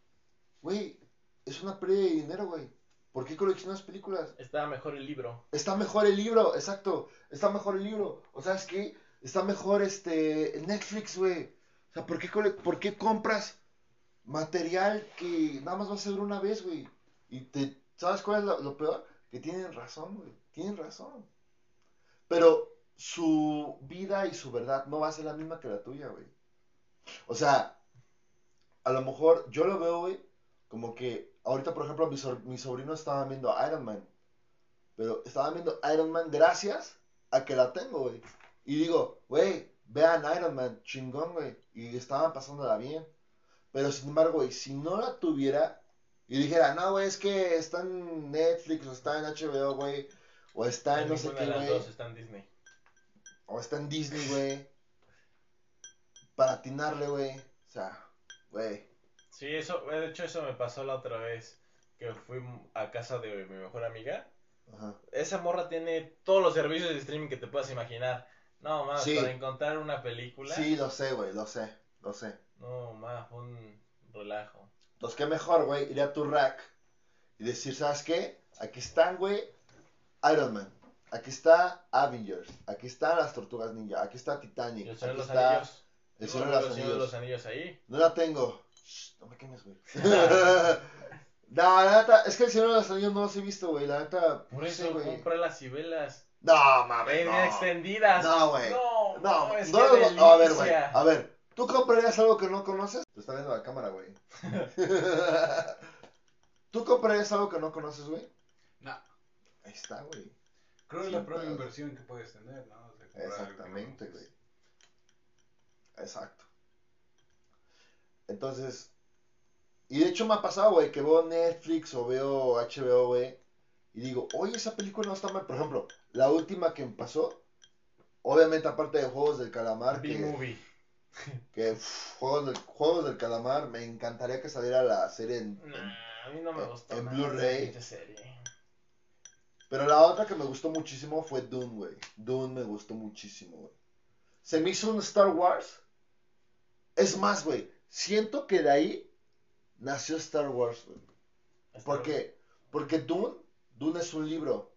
güey, es una pérdida de dinero, güey. ¿Por qué coleccionas películas? Está mejor el libro. Está mejor el libro, exacto. Está mejor el libro. O sea, es que está mejor este Netflix, güey. O sea, ¿por qué, cole- ¿por qué compras material que nada más vas a ver una vez, güey? Y te, ¿sabes cuál es lo, lo peor? Que tienen razón, güey. Tienen razón. Pero su vida y su verdad no va a ser la misma que la tuya, güey. O sea, a lo mejor yo lo veo, güey, como que ahorita, por ejemplo, mis, so- mis sobrinos estaban viendo Iron Man. Pero estaban viendo Iron Man gracias a que la tengo, güey. Y digo, güey, vean Iron Man, chingón, güey. Y estaban pasándola bien. Pero sin embargo, güey, si no la tuviera y dijera, no, güey, es que está en Netflix o está en HBO, güey. O está en no sé qué, güey. está en Disney. O está en Disney, güey. Para atinarle, güey. O sea, güey. Sí, eso, de hecho eso me pasó la otra vez que fui a casa de mi mejor amiga. Ajá. Esa morra tiene todos los servicios de streaming que te puedas imaginar. No, más, Sí. para encontrar una película. Sí, lo sé, güey, lo sé, lo sé. No, más, fue un relajo. Entonces, qué mejor, güey, ir a tu rack y decir, ¿sabes qué? Aquí están, güey, Iron Man. Aquí está Avengers. Aquí están las Tortugas Ninja. Aquí está Titanic. Aquí los está Anillos. El No, Señor de no, los Anillos. Ahí. No la tengo. Shh, no me quemes, güey. no, la neta, es que el Señor de los Anillos no los he visto, güey. La neta, Por no eso güey. compré las cibelas. No, mames, no. extendidas. No, güey. No, No, mames, no, qué no, a ver, güey. A ver, ¿tú comprarías algo que no conoces? Te está viendo la cámara, güey. ¿Tú comprarías algo que no conoces, güey? No, Ahí está, güey. creo que es la pero- inversión que puedes tener, ¿no? Que no Exactamente, güey. Exacto. Entonces, y de hecho me ha pasado, güey, que veo Netflix o veo HBO, güey, y digo, oye, esa película no está mal. Por ejemplo, la última que me pasó, obviamente aparte de Juegos del Calamar, que, B-Movie. que Juegos, del, Juegos del Calamar, me encantaría que saliera la serie en... en- Nah, a mí no me en- gustó. en nada Blu-ray. Pero la otra que me gustó muchísimo fue Dune, güey. Dune me gustó muchísimo, güey. Se me hizo un Star Wars. Es más, güey. Siento que de ahí nació Star Wars, güey. ¿Por qué? Porque Dune, Dune es un libro.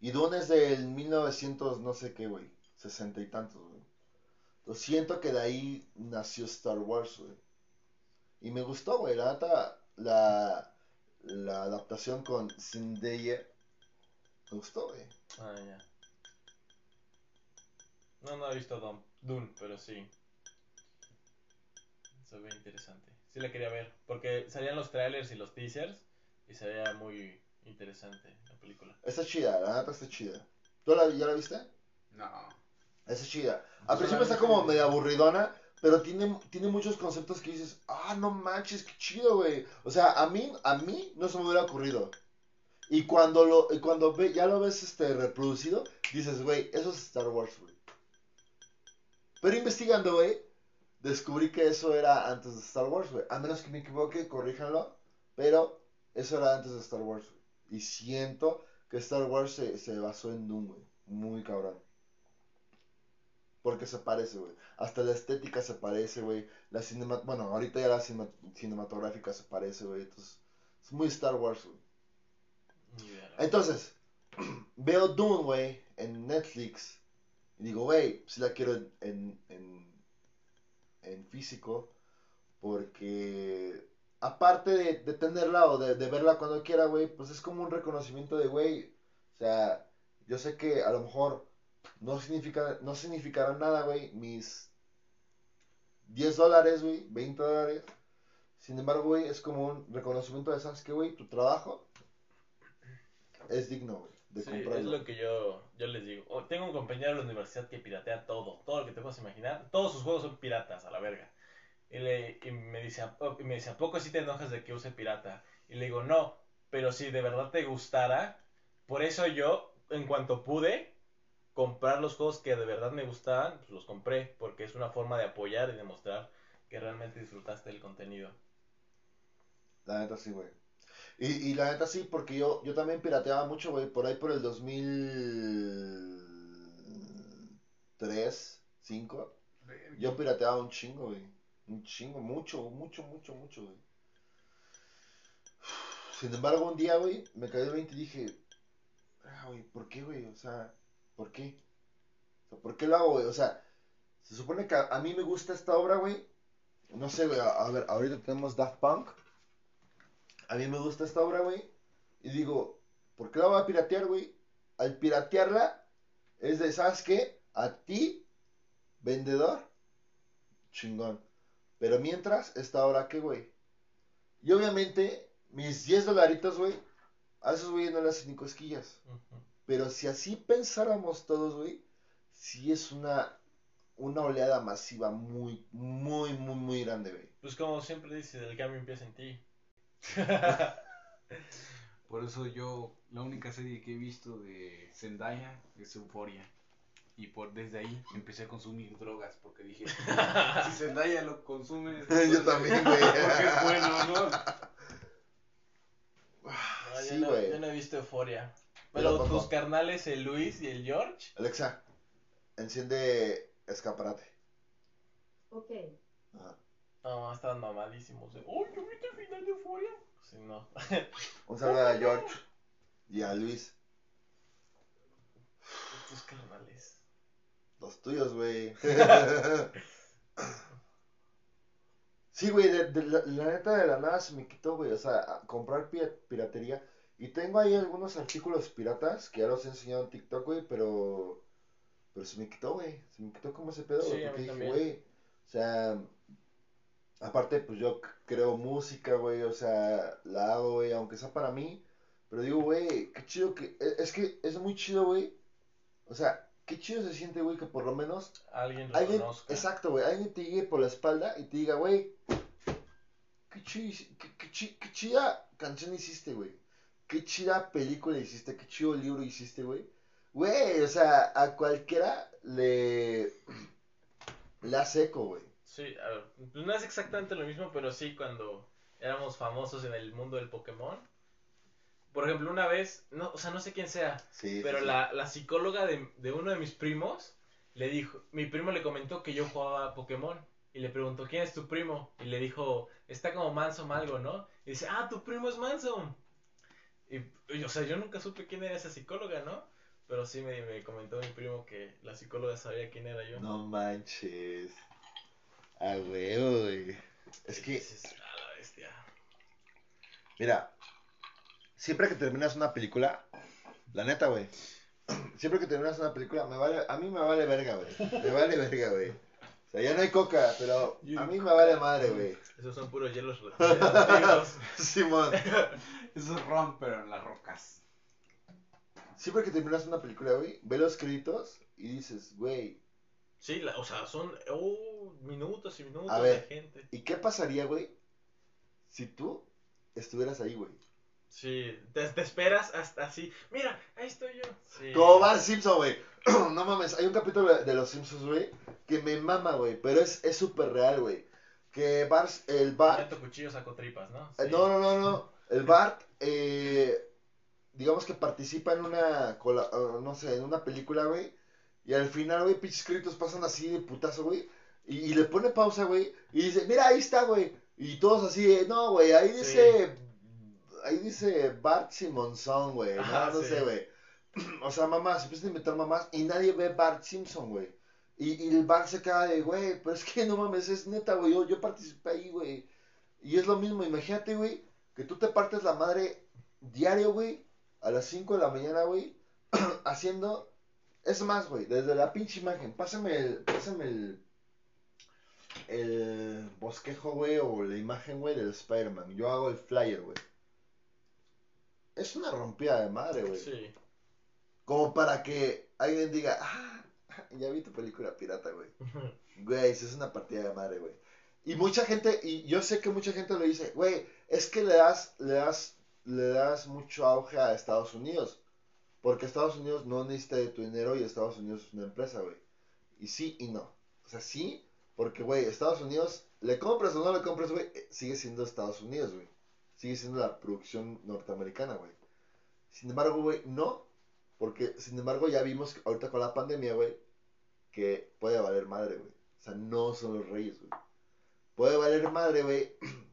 Y Dune es del 1900, no sé qué, güey. Sesenta y tantos, güey. Entonces siento que de ahí nació Star Wars, güey. Y me gustó, güey. La neta, la, la adaptación con Zendaya. Me gustó, güey. Ah, ya. No, no he visto Dun- Dune, pero sí. Se ve interesante. Sí la quería ver, porque salían los trailers y los teasers y se veía muy interesante la película. Está chida, la neta está chida. ¿Tú la- ya la viste? No. Está chida. Al principio está como medio aburridona, pero tiene, tiene muchos conceptos que dices, ah, no manches, qué chido, güey. O sea, a mí, a mí no se me hubiera ocurrido. Y cuando lo, y cuando ve, ya lo ves este reproducido, dices, güey, eso es Star Wars, güey. Pero investigando, güey, descubrí que eso era antes de Star Wars, güey. A menos que me equivoque, corríjanlo. Pero eso era antes de Star Wars, güey. Y siento que Star Wars se, se basó en Doom, güey. Muy cabrón. Porque se parece, güey. Hasta la estética se parece, güey. La cinema... Bueno, ahorita ya la cinema- cinematográfica se parece, güey. Entonces, es muy Star Wars, güey. Entonces, veo Dune, güey, en Netflix. Y digo, güey, si la quiero en, en, en, físico. Porque, aparte de, tenerla o de, de verla cuando quiera, güey, pues es como un reconocimiento de, güey. O sea, yo sé que a lo mejor no, significa, no significará nada, güey, mis 10 dólares, güey, 20 dólares. Sin embargo, güey, es como un reconocimiento de, ¿sabes qué, güey? Tu trabajo es digno, güey, de Sí, comprarlo. es lo que yo, yo les digo. Oh, tengo un compañero de la universidad que piratea todo, todo lo que te puedas imaginar. Todos sus juegos son piratas, a la verga. Y, le, y me dice, ¿a y me dice, ¿a poco sí te enojas de que use pirata? Y le digo, no, pero si de verdad te gustara, por eso yo, en cuanto pude, comprar los juegos que de verdad me gustaban, pues los compré, porque es una forma de apoyar y demostrar que realmente disfrutaste del contenido. La neta sí, güey. Y, y la neta sí, porque yo, yo también pirateaba mucho, güey, por ahí por el 2003, 2005. Yo pirateaba un chingo, güey. Un chingo, mucho, mucho, mucho, mucho, güey. Sin embargo, un día, güey, me caí el 20 y dije, ah, güey, ¿por qué, güey? O sea, ¿por qué? O sea, ¿por qué lo hago, güey? O sea, se supone que a, a mí me gusta esta obra, güey. No sé, güey, a, a ver, ahorita tenemos Daft Punk. A mí me gusta esta obra, güey. Y digo, ¿por qué la voy a piratear, güey? Al piratearla, es de, ¿sabes qué? A ti, vendedor, chingón. Pero mientras, esta obra, ¿qué, güey? Y obviamente, mis 10 dolaritos, güey, a esos güey no le hacen ni cosquillas. Pero si así pensáramos todos, güey, sí es una, una oleada masiva muy, muy, muy, muy grande, güey. Pues como siempre dice, el cambio empieza en ti. Por eso yo, la única serie que he visto de Zendaya es Euphoria. Y por desde ahí empecé a consumir drogas porque dije, si Zendaya lo consume, Yo también, güey. porque es bueno, ¿no? No, Sí, yo, no, güey. yo no he visto Euforia. Yo Pero tampoco. tus carnales, el Luis y el George, Alexa, enciende escaparate. Ok. Ajá. No, estaban mamadísimos. de, ¡Oh, ¿no viste el final de Euforia? Sí, no. Un saludo a George y a Luis. tus carnales. Los tuyos, güey. Sí, güey, de, de la, la neta de la nada se me quitó, güey. O sea, comprar pi- piratería. Y tengo ahí algunos artículos piratas que ya los he enseñado en TikTok, güey, pero. Pero se me quitó, güey. Se me quitó como ese pedo, Sí, güey. a Porque dije, güey. O sea. Aparte, pues yo creo música, güey. O sea, la hago, güey, aunque sea para mí. Pero digo, güey, qué chido que. e- Es que es muy chido, güey. O sea, qué chido se siente, güey, que por lo menos Alguien Alguien, reconozca. exacto, güey. Alguien te llegue por la espalda y te diga, güey, qué, chi- qué, qué qué chida canción hiciste, güey. Qué chida película hiciste, qué chido libro hiciste, güey. Güey, o sea, a cualquiera le, le hace eco, güey. Sí, a ver, pues no es exactamente lo mismo, pero sí cuando éramos famosos en el mundo del Pokémon. Por ejemplo, una vez, no, o sea, no sé quién sea, Sí, pero sí. la, la psicóloga de, de uno de mis primos le dijo, mi primo le comentó que yo jugaba a Pokémon y le preguntó, ¿quién es tu primo? Y le dijo, está como Mansom algo, ¿no? Y dice, ah, tu primo es Mansom. Y, y, o sea, yo nunca supe quién era esa psicóloga, ¿no? Pero sí me, me comentó mi primo que la psicóloga sabía quién era yo. No manches. Ah, huevo, güey. Es que, dices, "A la bestia. Mira, siempre que terminas una película, la neta, güey. Siempre que terminas una película, me vale, a mí me vale verga, güey. Me vale verga, güey. O sea, ya no hay coca, pero a mí me vale madre, güey. Esos son puros hielos. Simón. Eso es ron, pero en las rocas. Siempre que terminas una película, güey, ve los créditos y dices, güey, Sí, la- o sea, son oh, minutos y minutos A ver. de gente. ¿y qué pasaría, güey, si tú estuvieras ahí, güey? Sí, te, te esperas hasta así. Mira, ahí estoy yo. Sí. Como Bart Simpson, güey. No mames, hay un capítulo de Los Simpsons, güey, que me mama, güey, pero es es súper real, güey. Que Bart, el Bart, cuchillo, tripas, ¿no? Eh, Sí. No, no, no, no. El Bart, eh, digamos que participa en una, uh, no sé, en una película, güey. Y al final, güey, pinches créditos pasan así de putazo, güey. Y, y le pone pausa, güey. Y dice, mira, ahí está, güey. Y todos así, no, güey, ahí dice, ahí dice Bart Simonson, güey. No, Ajá, no sí. sé, güey. O sea, mamás, se empiezan a inventar mamás y nadie ve Bart Simpson, güey. Y, y el Bart se queda de, güey, pero es que no mames, es neta, güey, yo, yo participé ahí, güey. Y es lo mismo, imagínate, güey, que tú te partes la madre diario, güey, a las 5 de la mañana, güey, haciendo... Es más, güey, desde la pinche imagen, pásame el... Pásame el... El bosquejo, güey, o la imagen, güey, del Spider-Man. Yo hago el flyer, güey. Es una rompida de madre, güey. Sí. Como para que alguien diga, ah, ya vi tu película pirata, güey. Güey, eso es una partida de madre, güey. Y mucha gente, y yo sé que mucha gente lo dice, güey, es que le das, le das, le das mucho auge a Estados Unidos. Porque Estados Unidos no necesita de tu dinero y Estados Unidos es una empresa, güey. Y sí y no. O sea, sí, porque, güey, Estados Unidos, le compras o no le compras, güey, eh, sigue siendo Estados Unidos, güey. Sigue siendo la producción norteamericana, güey. Sin embargo, güey, no. Porque, sin embargo, ya vimos que ahorita con la pandemia, güey, que puede valer madre, güey. O sea, no son los reyes, güey. Puede valer madre, güey.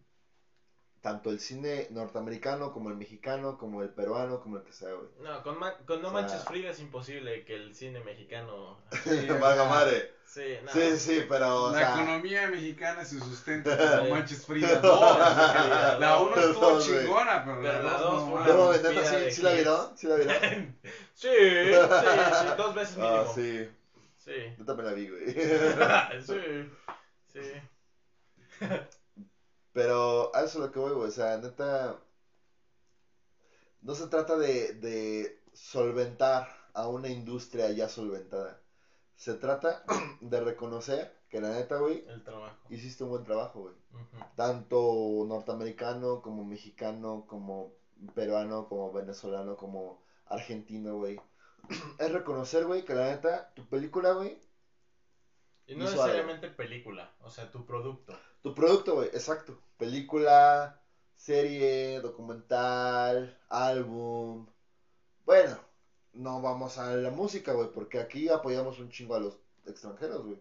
Tanto el cine norteamericano como el mexicano, como el peruano, como el que sea, güey. No, con, ma- con No O sea- Manches Frida es imposible que el cine mexicano... Valga madre. Sí, no. Sí, sí, pero, o La sea... economía mexicana se sustenta con. No Manches Frida 2. La La 1 estuvo chingona, pero Pero la la 2 dos no. Debo neta, ¿sí, sí la vieron? ¿Sí la vieron? Sí, sí, sí, dos veces mínimo. Ah, sí. Sí. Yo también la vi, güey. sí, sí. Pero a eso es lo que voy, güey. O sea, neta. No se trata de, de solventar a una industria ya solventada. Se trata de reconocer que la neta, güey, El trabajo. hiciste un buen trabajo, güey. Ujú. Tanto norteamericano como mexicano, como peruano, como venezolano, como argentino, güey. Es reconocer, güey, que la neta, tu película, güey, Y no Hizo necesariamente película, o sea, tu producto. Tu producto, güey, exacto. Película, serie, documental, álbum. Bueno, no vamos a la música, güey, porque aquí apoyamos un chingo a los extranjeros, güey.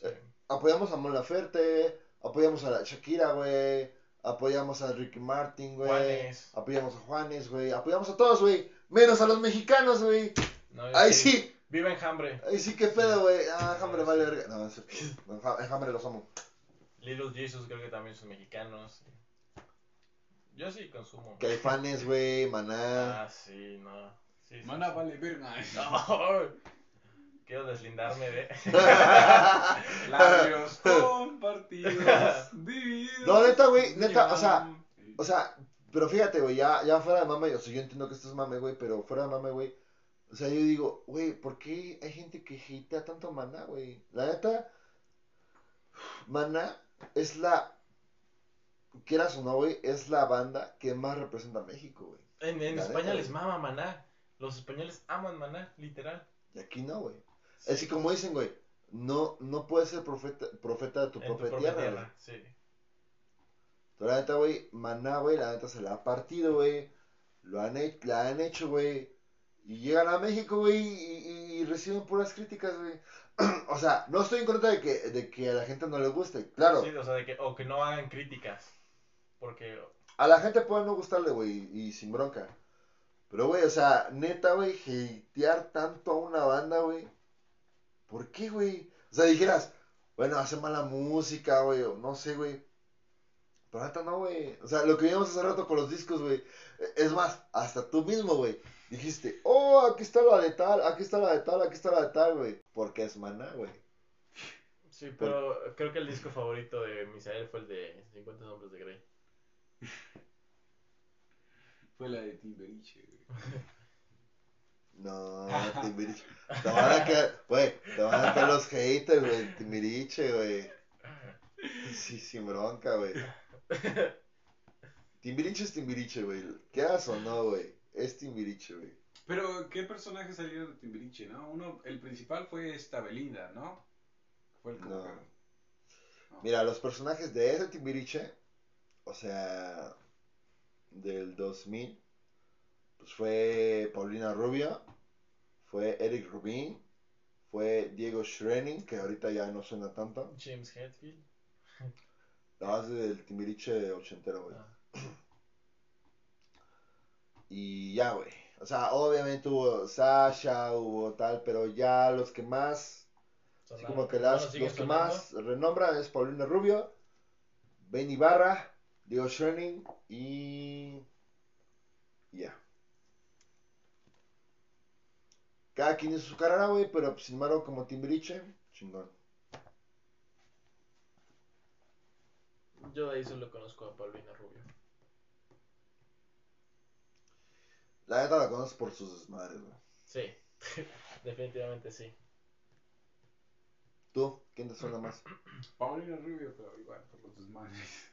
Sí. Apoyamos a Mon Laferte, apoyamos a la Shakira, güey. Apoyamos a Ricky Martin, güey. Apoyamos a Juanes, güey. Apoyamos a todos, güey. Menos a los mexicanos, güey. No, Ahí sí. Viva Enjambre. Ahí sí, qué pedo, güey. Ah, hambre vale verga. No, es hambre los amo. Little Jesus creo que también son mexicanos. Yo sí consumo. Caifanes, güey. Maná. Ah, sí, no. Sí, sí, Mana sí. vale verga. No. Quiero deslindarme de... Labios compartidos, divididos. No, neta, güey, neta, o sea. O sea, pero fíjate, güey, ya, ya fuera de mame, o sea, yo entiendo que esto es mame, güey, pero fuera de mame, güey. O sea, yo digo, güey, ¿por qué hay gente que hatea tanto a Maná, güey? La neta, Maná es la, quieras o no, güey, es la banda que más representa a México, güey. En, en España neta, les mama maná. Los españoles aman maná, literal. Y aquí no, güey. Así como dicen, güey, no, no puedes ser profeta, profeta de tu tierra, güey. sí. Pero la neta, güey, Maná, güey, la neta se la ha partido, güey. Lo han hecho, la han hecho, güey. Y llegan a México, güey, y, y reciben puras críticas, güey. o sea, no estoy en contra de que, de que a la gente no le guste. Claro, Sí, o sea, de que, o que no hagan críticas. Porque a la gente puede no gustarle, güey, y sin bronca. Pero, güey, o sea, neta, güey, hatear tanto a una banda, güey. ¿Por qué, güey? O sea, dijeras, bueno, hace mala música, güey, o no sé, güey. Pero neta no, güey. O sea, lo que vimos hace rato con los discos, güey. Es más, hasta tú mismo, güey. Dijiste, oh, aquí está la de tal, aquí está la de tal, aquí está la de tal, güey. Porque es maná, güey. Sí, pero creo que el disco favorito de Misael fue el de 50 Sombras de Grey. Fue la de Timberiche, güey. No, Timbiriche. Te van a quedar, güey, te van a quedar los haters, güey. Timbiriche, güey. Sí, sin bronca, güey. Timbiriche es Timbiriche, güey. Quieras o no, güey. Es Timbiriche, güey. Pero, ¿qué personajes salieron de Timbiriche, no? Uno, el principal fue esta Belinda, ¿no? Fue el No. que- no. Mira, los personajes de ese Timbiriche, o sea, del 2000, pues fue Paulina Rubio, fue Eric Rubin, fue Diego Schrening, que ahorita ya no suena tanto. James Hetfield. La base del Timbiriche ochentero, güey. Ah. Y ya, güey. O sea, obviamente hubo Sasha, hubo tal, pero ya los que más, así como que las, los que sonando. más renombran es Paulina Rubio, Ben Ibarra, Diego Schoening y ya. Cada quien hizo su carrera, güey, pero pues, sin embargo como Timbiriche, chingón. Yo de ahí solo conozco a Paulina Rubio. La neta la conoces por sus desmadres, güey. Sí, definitivamente sí. ¿Tú? ¿Quién te suena más? Paulina Rubio, pero igual, por los desmadres.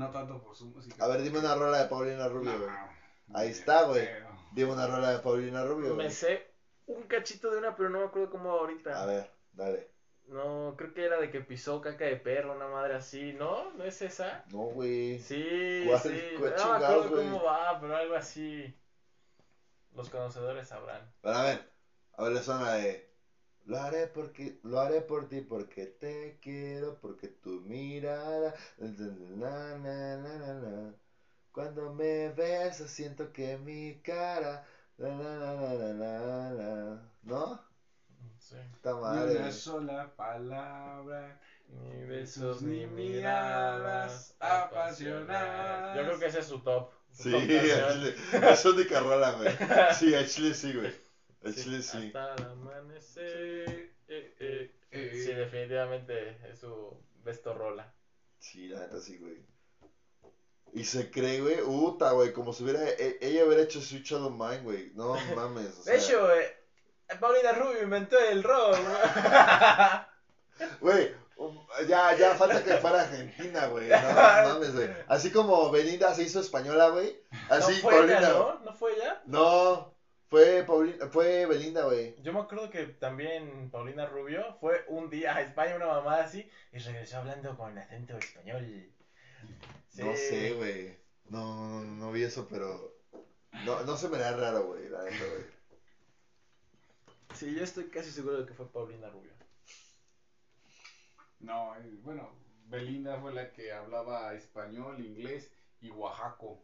No tanto por su música. A ver, dime una rola de Paulina Rubio, güey. no, Ahí está, güey. Dime una rola de Paulina Rubio, Me güey. sé un cachito de una, pero no me acuerdo cómo ahorita. A ver, dale. No, creo que era de que pisó caca de perro, una madre así, ¿no? ¿No es esa? No, güey. Sí, ¿Cuál- sí. cuál no me acuerdo cómo va, pero algo así. Los conocedores sabrán. Pero a ver, a ver, le suena de. Lo haré porque, lo haré por ti porque te quiero, porque tu mirada. na, na, na, na, na. Cuando me besas siento que mi cara. na, na, na, na, na, na, na. ¿No? Sí. Está Ni madre. una sola palabra. Ni besos ni miradas apasionadas. Yo creo que ese es su top. su Sí, al chile. Es única rola, güey. Sí, chile sí, güey. Al Sí, chile sí. Hasta el amanecer. Eh, eh. Eh, Sí, definitivamente es su besto rola. Sí, la neta sí, güey. Y se cree, güey, uta, güey, como si hubiera, e- ella hubiera hecho Switch of Mine, güey. No mames, o sea. De hecho, eh, Paulina Rubio inventó el rock. Güey, um, ya, ya falta que fuera Argentina, güey. No mames, güey. Así como Belinda se hizo española, güey. no Así fue Paulina. ella, ¿no? ¿No fue ella? No, fue Paulina, fue Belinda, güey. Yo me acuerdo que también Paulina Rubio fue un día a España, una mamá así, y regresó hablando con acento español. Sí. No sé, güey. No, no, no vi eso, pero. No, no se me da raro, güey, la neta, güey. Sí, yo estoy casi seguro de que fue Paulina Rubio. No, eh, bueno, Belinda fue la que hablaba español, inglés y oaxaco.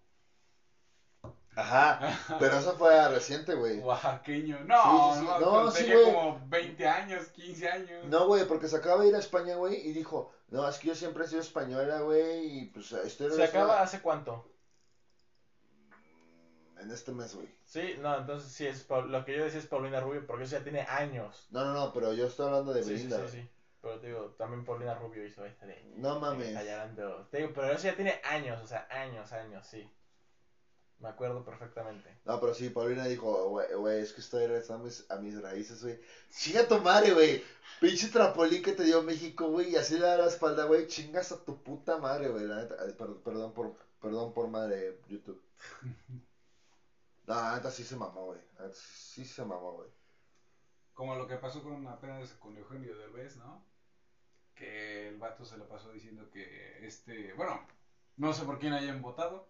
Ajá, pero eso fue reciente, güey. Oaxaqueño. No, Sí, sí, sí. no, No, sí, tenía güey. como 20 años, 15 años. No, güey, porque se acaba de ir a España, güey, y dijo, no, es que yo siempre he sido española, güey, y pues estoy ¿Se acaba hace cuánto? en este mes, güey. Sí, no, entonces sí, es Paul- lo que yo decía es Paulina Rubio, porque eso ya tiene años. No, no, no, pero yo estoy hablando de Sí, sí, Belinda. sí, güey. sí. Pero te digo, también Paulina Rubio hizo este de... No mames. Está llorando. Te digo, pero eso ya tiene años, o sea, años, años, sí. Me acuerdo perfectamente. No, pero sí, Paulina dijo, güey, es que estoy regresando a mis, a mis raíces, güey. Chinga tu madre, güey. Pinche trampolín que te dio México, güey, y así le da la espalda, güey. Chingas a tu puta madre, güey. La neta, ay, per- perdón por, perdón por madre, YouTube. No, la neta sí se mamó, güey. Sí se mamó, güey. Como lo que pasó con apenas con Eugenio Derbez, ¿no? Que el vato se lo pasó diciendo que este, bueno, no sé por quién hayan votado.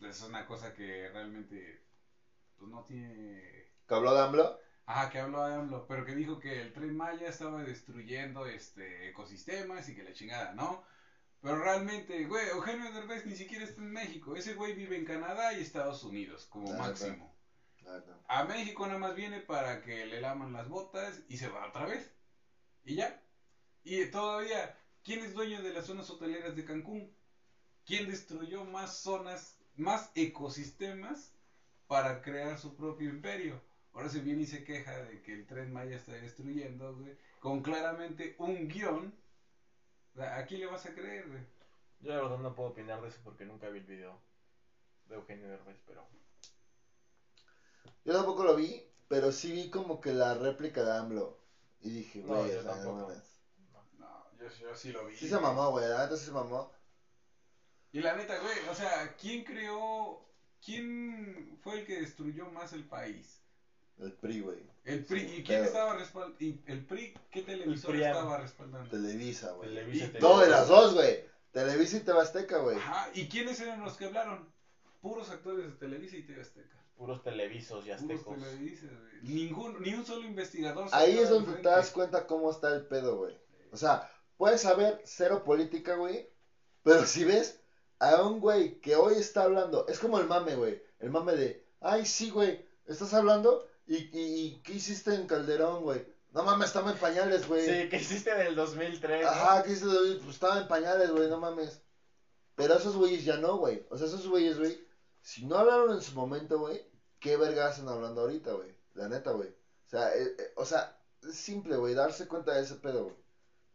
Es una cosa que realmente pues no tiene ¿Que habló de AMLO? Ajá, que habló de AMLO, pero que dijo que el Tren Maya estaba destruyendo este ecosistemas y que la chingada, ¿no? Pero realmente, güey, Eugenio Derbez ni siquiera está en México. Ese güey vive en Canadá y Estados Unidos, como Ah, máximo. Neta. A México nada más viene para que le laman las botas y se va otra vez. Y ya. Y todavía, ¿quién es dueño de las zonas hoteleras de Cancún? ¿Quién destruyó más zonas, más ecosistemas para crear su propio imperio? Ahora se viene y se queja de que el tren Maya está destruyendo, güey, con claramente un guion. ¿A quién le vas a creer, güey? Yo la verdad no puedo opinar de eso porque nunca vi el video de Eugenio Derbez, pero... Yo tampoco lo vi, pero sí vi como que la réplica de AMLO. Y dije, No, güey, yo o sea, no. No, yo, yo sí lo vi. Sí se mamó, güey. Sí se mamó. Y la neta, güey, o sea, ¿quién creó, quién fue el que destruyó más el país? El PRI, güey. El PRI, Sí, ¿y quién pero- estaba respaldando? ¿Y el PRI qué televisor estaba respaldando? Televisa, güey. Televisa, Y- te- No, de las dos, güey. Televisa y Tebasteca, güey. Ajá, ¿y quiénes eran los que hablaron? Puros actores de Televisa y TV Azteca. Puros televisos y Puros aztecos. Televisa, güey. Ningún, ni un solo investigador. Ahí es donde te das cuenta cómo está el pedo, güey. O sea, puedes saber cero política, güey. Pero si ves a un güey que hoy está hablando, es como el mame, güey. El mame de, ay, sí, güey, estás hablando y, y, y ¿qué hiciste en Calderón, güey? No mames, estaba en pañales, güey. Sí, que hiciste en el 2003, ¿no? Ajá, ¿qué hiciste? Pues estaba en pañales, güey, no mames. Pero esos güeyes ya no, güey. O sea, esos güeyes, güey, si no hablaron en su momento, güey, ¿qué verga hacen hablando ahorita, güey? La neta, güey. O sea, eh, eh, o sea, es simple, güey, darse cuenta de ese pedo, güey.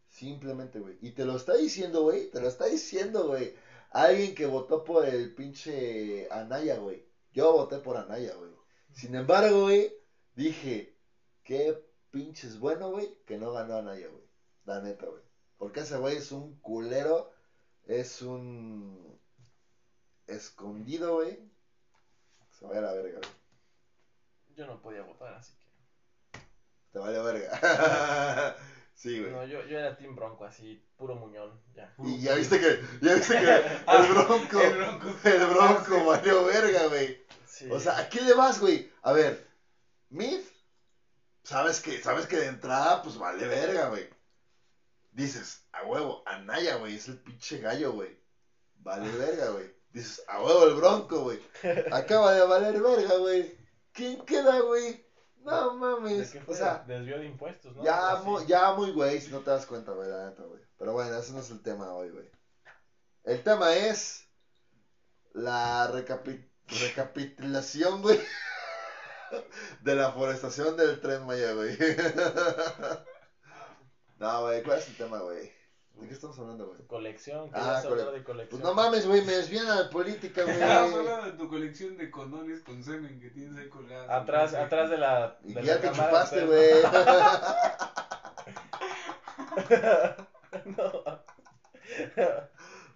Simplemente, güey. Y te lo está diciendo, güey, te lo está diciendo, güey. Alguien que votó por el pinche Anaya, güey. Yo voté por Anaya, güey. Sin embargo, güey, dije, qué pinches bueno, güey, que no ganó Anaya, güey. La neta, güey. Porque ese güey es un culero, es un escondido, güey. Se vaya a la verga, güey. no podía votar, así que. Te vale verga. sí, güey. No, yo, yo era Team Bronco, así, puro muñón, ya. Y ya viste que, ya viste que el bronco, El bronco. el bronco valió verga, güey. Sí. O sea, ¿a quién le vas, güey? A ver, Mid, sabes que, sabes que de entrada, pues vale verga, güey. Dices, a huevo, Anaya, güey, es el pinche gallo, güey. Vale verga, güey. Dices, a huevo el bronco, güey. Acaba de valer verga, güey. ¿Quién queda, güey? No ¿De mames. O sea, Desvío de impuestos, ¿no? ya, muy, ya muy güey, si no te das cuenta, güey, la neta, güey. Pero bueno, ese no es el tema hoy, güey. El tema es la recapi- recapitulación, güey, de la forestación del tren Maya, güey. No, güey, ¿cuál es el tema, güey? ¿De qué estamos hablando, güey? Tu colección, Ah, querías hablar cole- de colección. Pues no mames, güey, me desvían a la política, Estamos güey. hablando de tu colección de condones con semen que tienes ahí colgadas. Atrás, atrás de la. Y de ya la te cámara, chupaste, güey. no.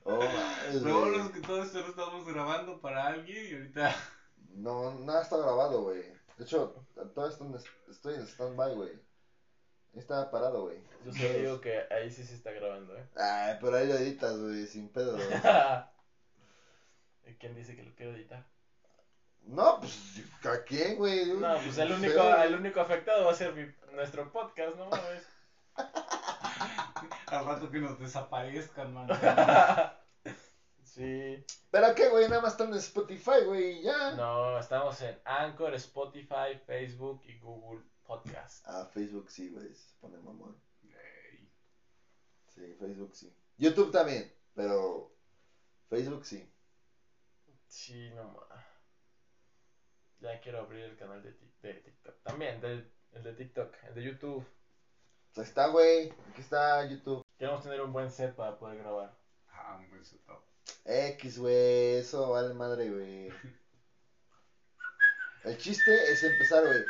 Oh, mames, Lo bueno es que todo esto lo estamos grabando para alguien y ahorita. No, nada está grabado, güey. De hecho, todo esto estoy en stand-by, güey. Estaba parado, güey. Yo solo digo que ahí sí se está grabando, ¿eh? Ay, pero ahí lo editas, güey, sin pedo. güey. ¿Y ¿Quién dice que lo quiero editar? No, pues, ¿a quién, güey? No, pues el único, el único afectado va a ser mi- nuestro podcast, ¿no mames? Al rato que nos desaparezcan, man. Sí. ¿Pero qué, güey? Nada más están en Spotify, güey, y ya. No, estamos en Anchor, Spotify, Facebook y Google Podcast. Ah, Facebook sí, güey, se pone mamón. Ey. Sí, Facebook sí. YouTube también, pero Facebook sí. Sí, no ma. Ya quiero abrir el canal de, Tik- de TikTok. También, del, el de TikTok, el de YouTube. Pues ahí está, güey. Aquí está YouTube. Queremos tener un buen set para poder grabar. Ah, un buen setup. X, güey, eso vale madre, güey. El chiste es empezar, güey.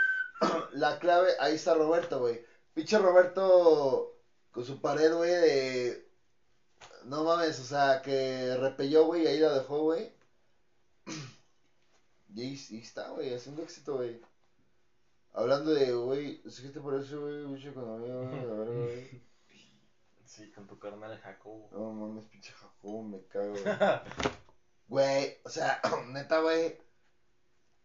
La clave, ahí está Roberto, güey. Pinche Roberto con su pared, güey, de... No mames, o sea, que repelló, güey, y ahí la dejó, güey. Y ahí, ahí está, güey, haciendo éxito, güey. Hablando de, güey, es que te parece, güey, mucha economía, güey, a ver, güey. Sí, con tu carnal Jacobo. No mames, pinche Jacobo, me cago. Güey, o sea, neta, güey.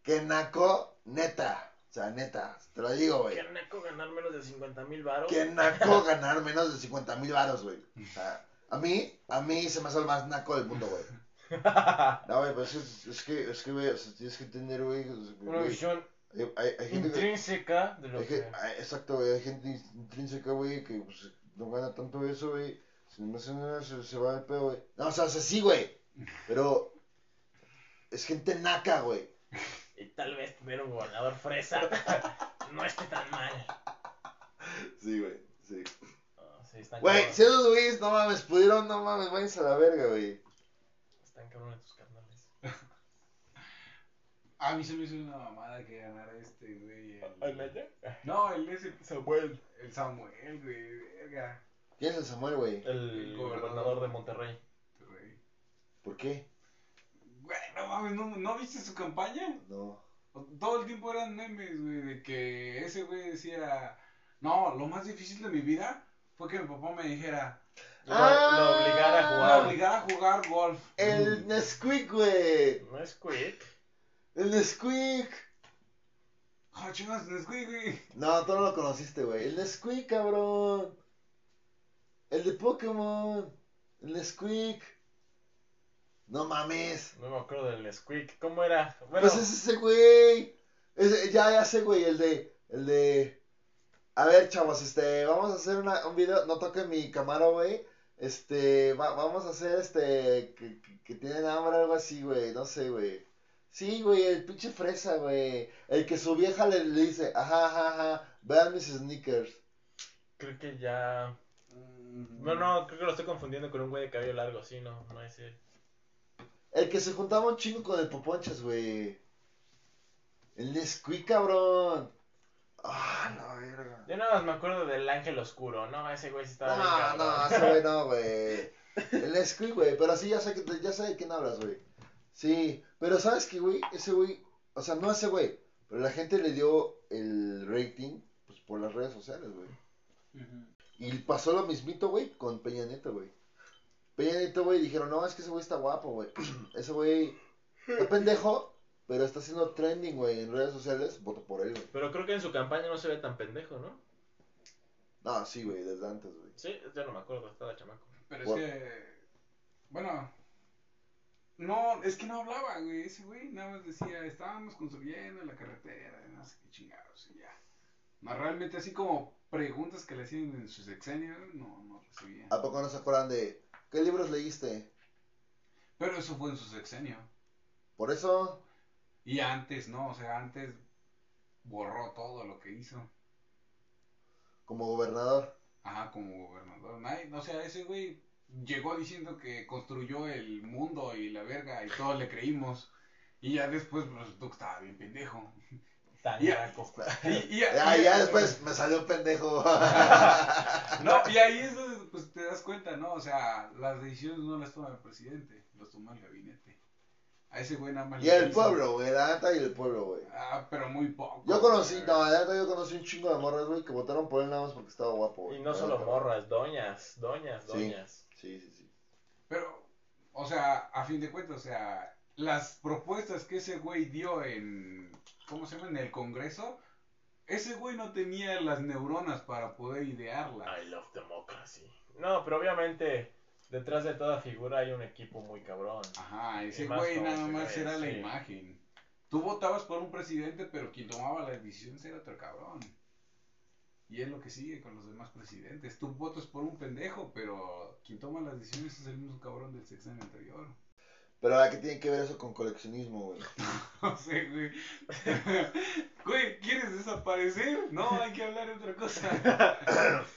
Que naco, neta. O sea, neta, te lo digo, güey. ¿Qué naco ganar menos de 50 mil baros? Que naco ganar menos de 50 mil baros, güey. O sea, a mí, a mí se me hace el más naco del mundo, güey. No, güey, pues es, es que, es que, güey, o sea, tienes que entender, güey. Una visión Hay, hay, hay gente que... intrínseca de lo que... hay- exacto, güey, hay gente intrínseca, güey, que pues, no gana tanto eso, güey. Si no hace nada, se, se va el pedo, güey. No, o sea, o sea, sí, güey. Pero es gente naca, güey. Y tal vez tener un gobernador fresa no esté tan mal. Sí, güey, sí. Ah, sí, están Güey, cabrones. si esos güeyes, no mames, pudieron, no mames, váyanse a la verga, güey. Están cabrones tus carnales. A mí se me hizo una mamada que ganara este, güey. el- ¿Alaya? No, el ese. Samuel. El Samuel, güey. Verga. ¿Quién es el Samuel, güey? El El gobernador gobernador. de Monterrey. ¿Por qué? Güey, no mames, ¿no, ¿no viste su campaña? No. Todo el tiempo eran memes, güey, de que ese güey decía, no, lo más difícil de mi vida fue que mi papá me dijera, Lo, Ah. lo obligara a me jugar. obligara a jugar golf. El Nesquik, güey. No es quick. El Nesquik. Ah, chingas, Nesquik, güey. No, tú no lo conociste, güey. El Nesquik, cabrón. El de Pokémon. El Nesquik. No mames. No me acuerdo del Nesquik. ¿Cómo era? Bueno, Pues es ese güey. Ese- ya, ya sé, güey. El de. El de. A ver, chavos, este. Vamos a hacer una, un video. No toque mi cámara, güey. Este. va- vamos a hacer este. Que, que, que tienen hambre, algo así, güey. No sé, güey. Sí, güey, el pinche fresa, güey. El que su vieja le, le dice, ajá, ajá, ajá. Vean mis sneakers. creo que ya... No, no, creo que lo estoy confundiendo con un güey de cabello largo. Sí, no, no es él. El que se juntaba un chingo con el poponchas, güey. El Nesquik, cabrón. Ah, la verga. Yo nada más me acuerdo del ángel oscuro, ¿no? Ese güey sí estaba No, no, ese güey no, güey. El Nesquik, güey. Pero sí, ya sé, que, ya sé de quién hablas, güey. Sí, pero ¿sabes qué, güey? Ese güey, o sea, no ese güey, pero la gente le dio el rating pues, por las redes sociales, güey. Y pasó lo mismito, güey, con Peña Nieto, güey. Peña Nieto, güey, dijeron, no, es que ese güey está guapo, güey. ese güey está pendejo, pero está haciendo trending, güey, en redes sociales. Voto por él, güey. Pero creo que en su campaña no se ve tan pendejo, ¿no? No, sí, güey, desde antes, güey. Sí, ya no me acuerdo, estaba chamaco. Pero Bueno. es que. Bueno. No, es que no hablaba, güey. Ese güey nada más decía, estábamos construyendo la carretera, no sé qué chingados, y ya. No, realmente así como preguntas que le hacían en su sexenio, no, no recibía. ¿A poco no se acuerdan de qué libros leíste? Pero eso fue en su sexenio. Por eso, Y antes, ¿no? O sea, antes borró todo lo que hizo. como gobernador. Ajá, como gobernador. Nadie- o sea, ese güey llegó diciendo que construyó el mundo y la verga y todos le creímos. Y ya después pues, resultó que estaba bien pendejo. Tan. Y, y- Ya, ya después me salió pendejo. No, y ahí es donde pues, te das cuenta, ¿no? O sea, las decisiones no las toma el presidente, las toma el gabinete. A ese güey nada más y el pueblo, güey, la neta y el pueblo, güey. Ah, pero muy poco. Yo conocí, no, la neta yo conocí un chingo de morras, güey, que votaron por él nada más porque estaba guapo, güey. Y no solo morras, doñas, doñas, Sí. doñas. Sí, sí, sí. Pero, o sea, a fin de cuentas, o sea, las propuestas que ese güey dio en, ¿cómo se llama? En el Congreso, ese güey no tenía las neuronas para poder idearlas. I love democracy. No, pero obviamente detrás de toda figura hay un equipo muy cabrón. Ajá, ese güey nada ese más era la sí. imagen. Tú votabas por un presidente, pero quien tomaba las decisiones era otro cabrón. Y es lo que sigue con los demás presidentes. Tú votas por un pendejo, pero quien toma las decisiones es el mismo cabrón del sexenio anterior. Pero ¿a qué tiene que ver eso con coleccionismo, güey? No sé, güey. Güey, ¿quieres desaparecer? No, hay que hablar de otra cosa.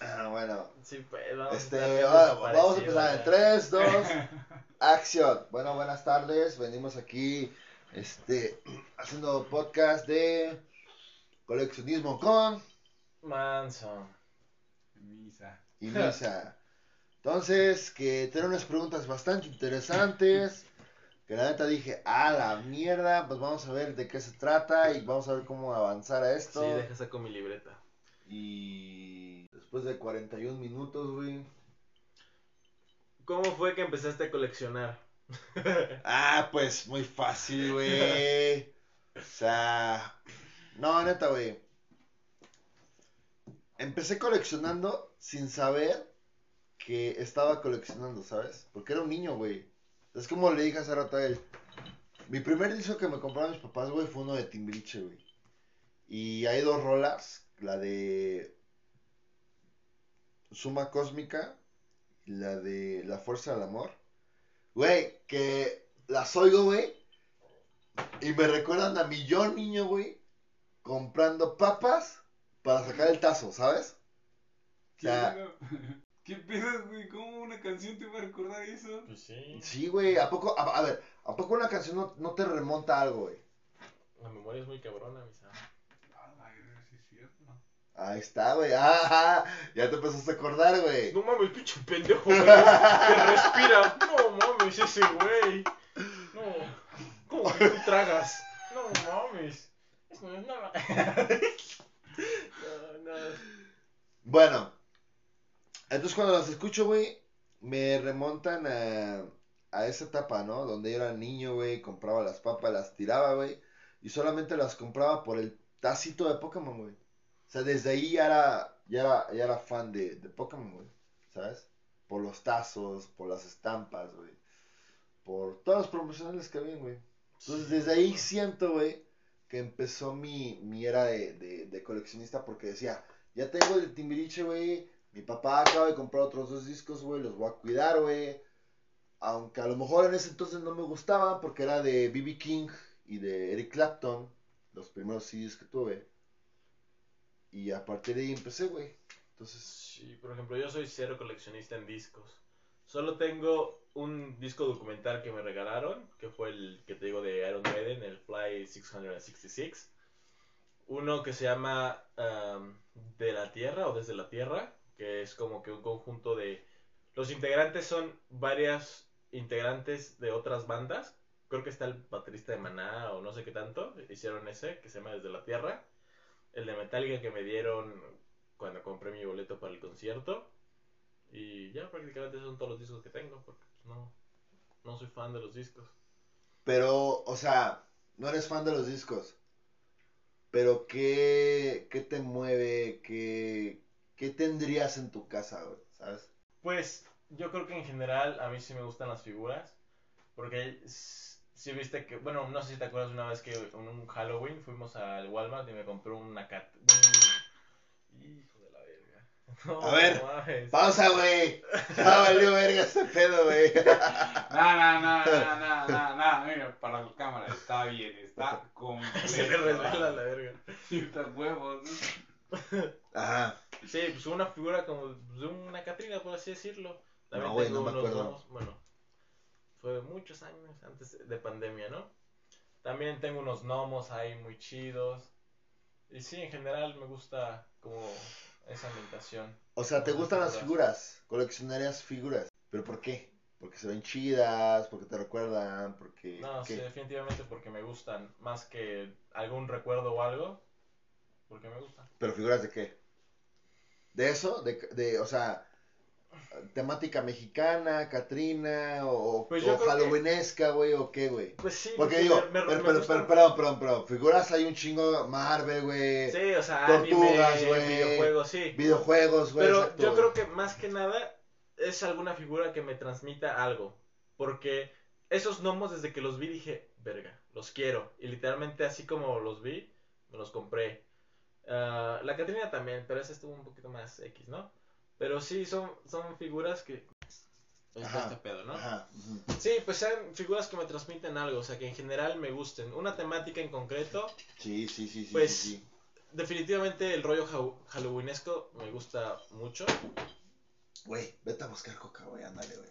Ah, bueno, Sí, pues, vamos este, a vamos a empezar en ya. 3, 2, acción. Bueno, buenas tardes, venimos aquí, este, haciendo podcast de coleccionismo con Manso. Misa. y Misa. Entonces, que tiene unas preguntas bastante interesantes. Que la neta dije, a la mierda, pues vamos a ver de qué se trata y vamos a ver cómo avanzar a esto. Sí, deja saco mi libreta. Y después de 41 minutos, güey. ¿Cómo fue que empezaste a coleccionar? Ah, pues muy fácil, güey. O sea, no, neta, güey. Empecé coleccionando sin saber que estaba coleccionando, ¿sabes? Porque era un niño, güey. Es como le dije hace rato a él. Mi primer disco que me compraron mis papás, güey, fue uno de Timbiriche, güey. Y hay dos rolas, la de Suma Cósmica y la de La Fuerza del Amor. Güey, que las oigo, güey. Y me recuerdan a mi yo niño, güey. Comprando papas para sacar el tazo, ¿sabes? ¿Qué, O sea-? ¿Qué pedo, güey? ¿Cómo una canción te va a recordar eso? Pues sí. Sí, güey. ¿A poco, a, a ver, ¿a poco una canción no, no te remonta a algo, güey? La memoria es muy cabrona, misa. Ah, es. Ahí está, güey. Ah, ya te empezaste a acordar, güey. No mames, pinche pendejo, güey. Que respira. No mames, ese güey. No. ¿Cómo que tú tragas? No mames. No, no. No, no. Bueno, entonces cuando las escucho, güey, me remontan a, a esa etapa, ¿no? Donde yo era niño, güey, compraba las papas, las tiraba, güey, y solamente las compraba por el tacito de Pokémon, güey. O sea, desde ahí ya era, ya era, ya era fan de, de Pokémon, güey, ¿sabes? Por los tazos, por las estampas, güey. Por todos los promocionales que había, güey. Entonces, desde ahí siento, güey, que empezó mi, mi era de, de, de coleccionista porque decía, ya tengo el Timbiriche, güey. Mi papá acaba de comprar otros dos discos, güey. Los voy a cuidar, güey. Aunque a lo mejor en ese entonces no me gustaban porque era de B.B. King y de Eric Clapton. Los primeros CDs que tuve. Y a partir de ahí empecé, güey. Entonces, Sí, por ejemplo, yo soy cero coleccionista en discos. Solo tengo un disco documental que me regalaron, que fue el que te digo de Iron Maiden, el Fly 666. Uno que se llama um, De la Tierra o Desde la Tierra, que es como que un conjunto de... Los integrantes son varias integrantes de otras bandas. Creo que está el baterista de Maná o no sé qué tanto. Hicieron ese, que se llama Desde la Tierra. el de Metallica que me dieron cuando compré mi boleto para el concierto. Y ya prácticamente son todos los discos que tengo, porque pues, no, no soy fan de los discos. Pero, o sea, no eres fan de los discos. Pero, ¿qué, qué te mueve? ¿Qué, ¿Qué tendrías en tu casa, güey? ¿Sabes? Pues yo creo que en general a mí sí me gustan las figuras. Porque s- sí viste que, bueno, no sé si te acuerdas una vez que en un Halloween fuimos al Walmart y me compré una cat. un- Hijo de la verga. No, A ver, mames. Pausa, güey. Ya valió verga este pedo, güey. No, no, no, no, no, no, no, mira, para la cámara está bien, está completo. Se le resbala la verga. Ciertos huevos, ¿no? Ajá. Sí, pues una figura como de una Catrina, por así decirlo. También No, güey, tengo no me acuerdo. bueno, fue muchos años antes de pandemia, ¿no? También tengo unos gnomos ahí muy chidos. Y sí, en general me gusta como esa ambientación. O sea, ¿te gustan las figuras? Coleccionarías figuras. ¿Pero por qué? Porque se ven chidas, porque te recuerdan, porque... No, sí, definitivamente porque me gustan, más que algún recuerdo o algo, porque me gustan. ¿Pero figuras de qué? ¿De eso? De, de, o sea, temática mexicana, Catrina, o, Pues o que- halloweenesca, güey, o qué, güey. Pues sí, Porque digo, me- me- pero, me pero, pero, perdón, perdón, perdón, figuras hay un chingo, Marvel, güey, Sí, o sea, Tortugas, güey. videojuegos, sí. videojuegos, güey. Pero exacto, yo creo que más que nada es alguna figura que me transmita algo. Porque esos gnomos desde que los vi dije, verga, los quiero. Y literalmente así como los vi, me los compré. Ah, la Catrina también, pero esa estuvo un poquito más X, ¿no? Pero sí, son, son figuras que... Ajá, este pedo, ¿no? Ajá. Sí, pues sean figuras que me transmiten algo, o sea, que en general me gusten. Una temática en concreto, Sí, sí, sí, sí, Pues- sí, sí. definitivamente el rollo hau- halloweenesco me gusta mucho. Güey, vete a buscar coca, güey, ándale, güey.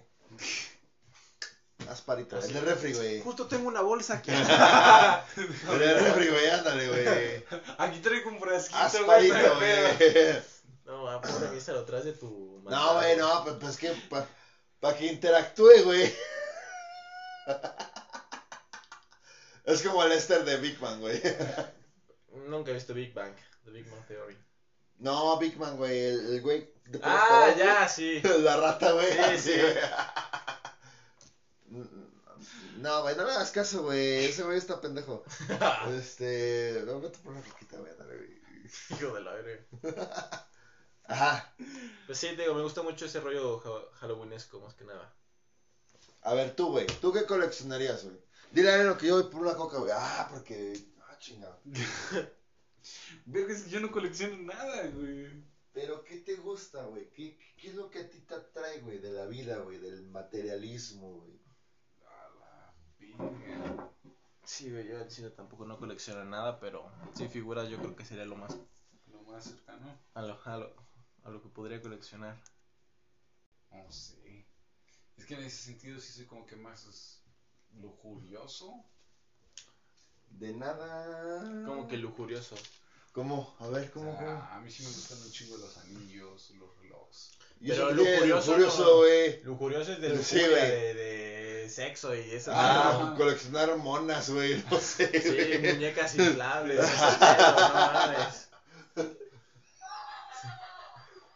Así El refri, güey. Justo tengo una bolsa aquí. El de refri, güey, ándale, güey. Aquí traigo un frasquito, Haz güey, no ah, pobre mí se lo traes de tu... No, güey, no, pues, pues que para que interactúe, güey. Es como el Esther de Big Man, güey. Nunca he visto Big Bang, The Big Bang Theory. No, Big Man, güey, el, el güey de Ah, ya, sí. La rata, güey. Sí, así, sí. güey. No, güey, no le hagas caso, güey. Ese güey está pendejo. Este. No, vete por una roquita, güey, dale, güey. Hijo de la verga. Ajá. Pues sí, te digo, me gusta mucho ese rollo ha- halloweenesco, más que nada. A ver, tú, güey. ¿Tú qué coleccionarías, güey? Dile a lo que yo voy por una coca, güey. Ah, porque. Ah, chingado. Verga, es que yo no colecciono nada, güey. Pero, ¿qué te gusta, güey? ¿Qué, ¿Qué es lo que a ti te atrae, güey? De la vida, güey. Del materialismo, güey. Sí, güey, yo al chile tampoco no colecciono nada, pero sí figuras yo creo que sería lo más Lo más cercano. a lo, a lo, a lo que podría coleccionar. No sé. Es que en ese sentido sí soy como que más lujurioso. De nada. Como que lujurioso. ¿Cómo? A ver, O ¿cómo? sea, cómo? a mí sí me gustan un chingo los anillos, los relojes. Y pero curioso, no- güey. Lujurioso es de lujuria, de, de sexo y eso. Ah, coleccionar monas, güey. No sé, Sí, muñecas inflables. no mames.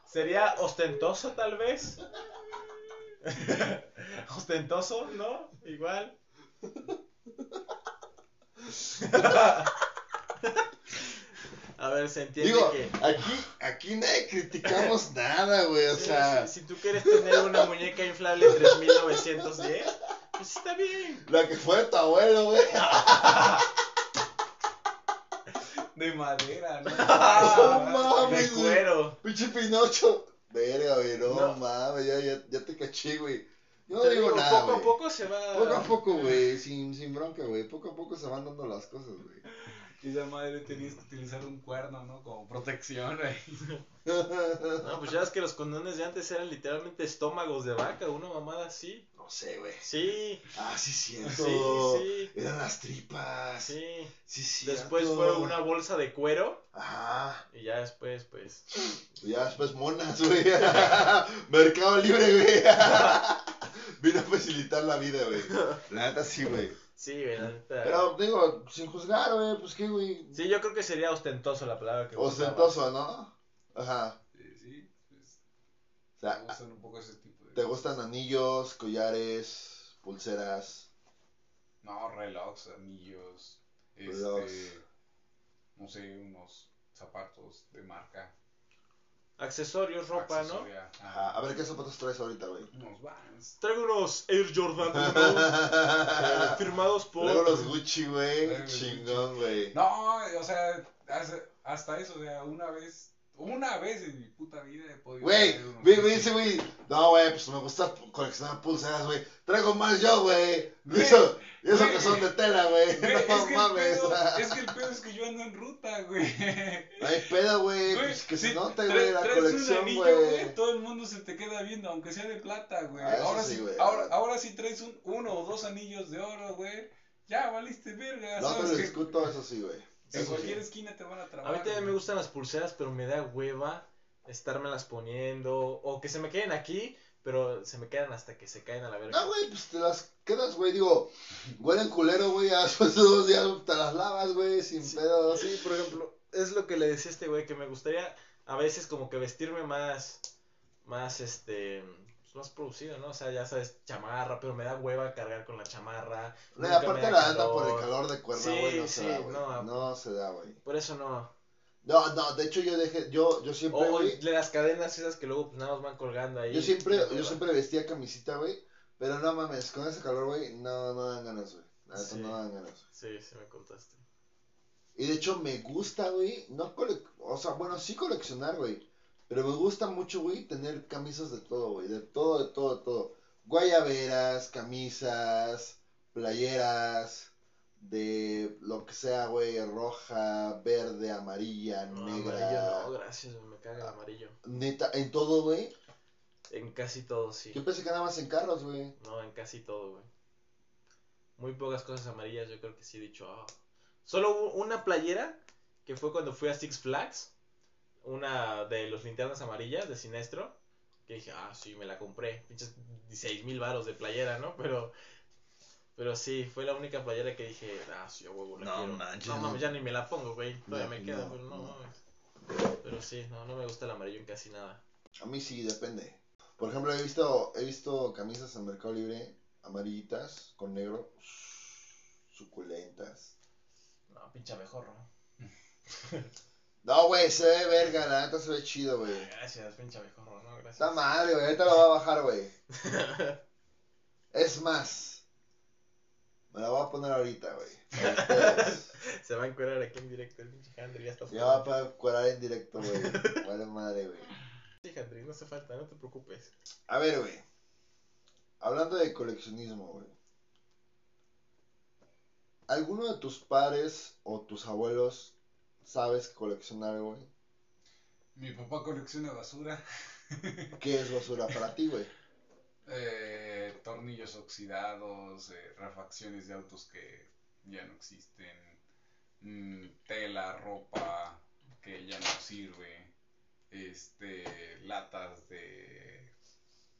Sería ostentoso, tal vez. ostentoso, ¿no? Igual. A ver, se entiende Digo, que. aquí, aquí nadie criticamos nada, güey. O sea, si, si tú quieres tener una muñeca inflable 3910, pues está bien. la que fue tu abuelo, güey. De madera, ¿no? No De mames, güey. cuero. Pinche Pinocho. Verga, güey, no, No. mames, ya, ya, ya te caché, güey. Yo no Te digo digo, nada, poco a poco se va. Poco a poco, güey, sin, sin bronca, güey. Poco a poco se van dando las cosas, güey. Y esa madre tenías que utilizar un cuerno, ¿no? Como protección ahí. No, pues ya ves que los condones de antes eran literalmente estómagos de vaca, una mamada así. No sé, güey. Sí, Ah, sí, cierto. sí, sí. Eran las tripas. Sí, Sí. cierto. Después fue una bolsa de cuero Ajá. y ya después, pues. Ya después monas, güey. Mercado Libre, güey. Vino a facilitar la vida, güey. La neta sí, güey. Sí, güey, la neta. Pero digo, sin juzgar, güey, pues qué, güey. Sí, yo creo que sería ostentoso la palabra que buscaba. Ostentoso, ¿no? Ajá. Eh, sí, pues, O sea, me gustan un poco ese tipo de ¿te gustan anillos, collares, pulseras? No, relojes, anillos, Relojes. este, no sé, unos zapatos de marca. Accesorios, ropa, ¿no? accesoria, Ajá. ajá, A ver qué zapatos traes ahorita, güey. Unos Vans. Traigo unos Air Jordan 1 eh, firmados por... Luego los Gucci, güey. Chingón, güey. No, o sea, hasta eso, o sea, una vez, una vez en mi puta vida he podido. Güey, me Gucci. dice, güey. No, güey, pues me gusta coleccionar pulseras, güey. Traigo más yo, güey. Y eso, y eso que son de tela, güey. No mames. es que el pedo es que yo ando en ruta, güey. No hay pedo, güey. Pues que se si note, güey, la colección, güey. Todo el mundo se te queda viendo, aunque sea de plata, güey. Ah, ahora, sí, sí, güey. ahora, ahora sí traes un, uno o dos anillos de oro, güey. Ya valiste verga. No te lo discuto, eso sí, güey. En cualquier sí. esquina te van a A trabar. mí también me gustan las pulseras, pero me da hueva estármelas poniendo. O que se me queden aquí, pero se me quedan hasta que se caen a la verga. No, güey, pues te las quedas, güey. Digo, huelen culero, güey. Después de dos días te las lavas, güey, sin pedos. Sí, por ejemplo, es lo que le decía a este güey, que me gustaría a veces como que vestirme más, más, este, pues, más producido, ¿no? O sea, ya sabes, chamarra, pero me da hueva cargar con la chamarra. No, y aparte la calor. por el calor de cuerda, Sí, güey, no sí, se da, güey. no. No se da, güey. Por eso no. No, no, de hecho yo dejé, yo, yo siempre, O güey, de las cadenas esas que luego pues, nada más van colgando ahí. yo siempre, yo siempre vestía camisita, güey, pero no mames, con ese calor, güey, no, no dan ganas, güey. La neta Sí. no dan ganas. Sí, sí me contaste. Y de hecho me gusta, güey, no cole... o sea, bueno, sí coleccionar, güey, pero me gusta mucho, güey, tener camisas de todo, güey, de todo, de todo, de todo. Guayaberas, camisas, playeras, de lo que sea, güey, roja, verde, amarilla, No, negra. amarillo no, gracias, me caga el amarillo. Neta, en todo, güey. En casi todo, sí. Yo pensé que nada más en carros, güey. No, en casi todo, güey. Muy pocas cosas amarillas, yo creo que sí he dicho. "Ah". Solo hubo una playera que fue cuando fui a Six Flags. Una de los linternas amarillas de Sinestro. Que dije, ah, sí, me la compré. Pinches 16 mil varos de playera, ¿no? Pero. Pero sí, fue la única playera que dije, ah, sí, a huevo, la No quiero. manches, no no. ya ni me la pongo, güey. Todavía No, me queda, no, pero no, no. mames. Pero sí, no, no me gusta el amarillo en casi nada. A mí sí, depende. Por ejemplo, he visto, he visto camisas en Mercado Libre amarillitas con negro. Suculentas. No, pinche abejorro. No, güey, se ve verga, la neta se ve chido, güey. Gracias, pinche abejorro, no, gracias. Está madre, güey, ahorita lo va a bajar, güey. Es más, me la voy a poner ahorita, güey. Se va a encuerar aquí en directo el pinche Handry, ya está Ya va para curar en directo, güey. Vale madre, güey. Sí, Handry, no hace falta, no te preocupes. A ver, güey. Hablando de coleccionismo, güey. ¿Alguno de tus padres o tus abuelos sabes que colecciona algo, güey? Mi papá colecciona basura. ¿Qué es basura para ti, güey? Eh, tornillos oxidados, eh, refacciones de autos que ya no existen, mm, tela, ropa que ya no sirve, este, latas de,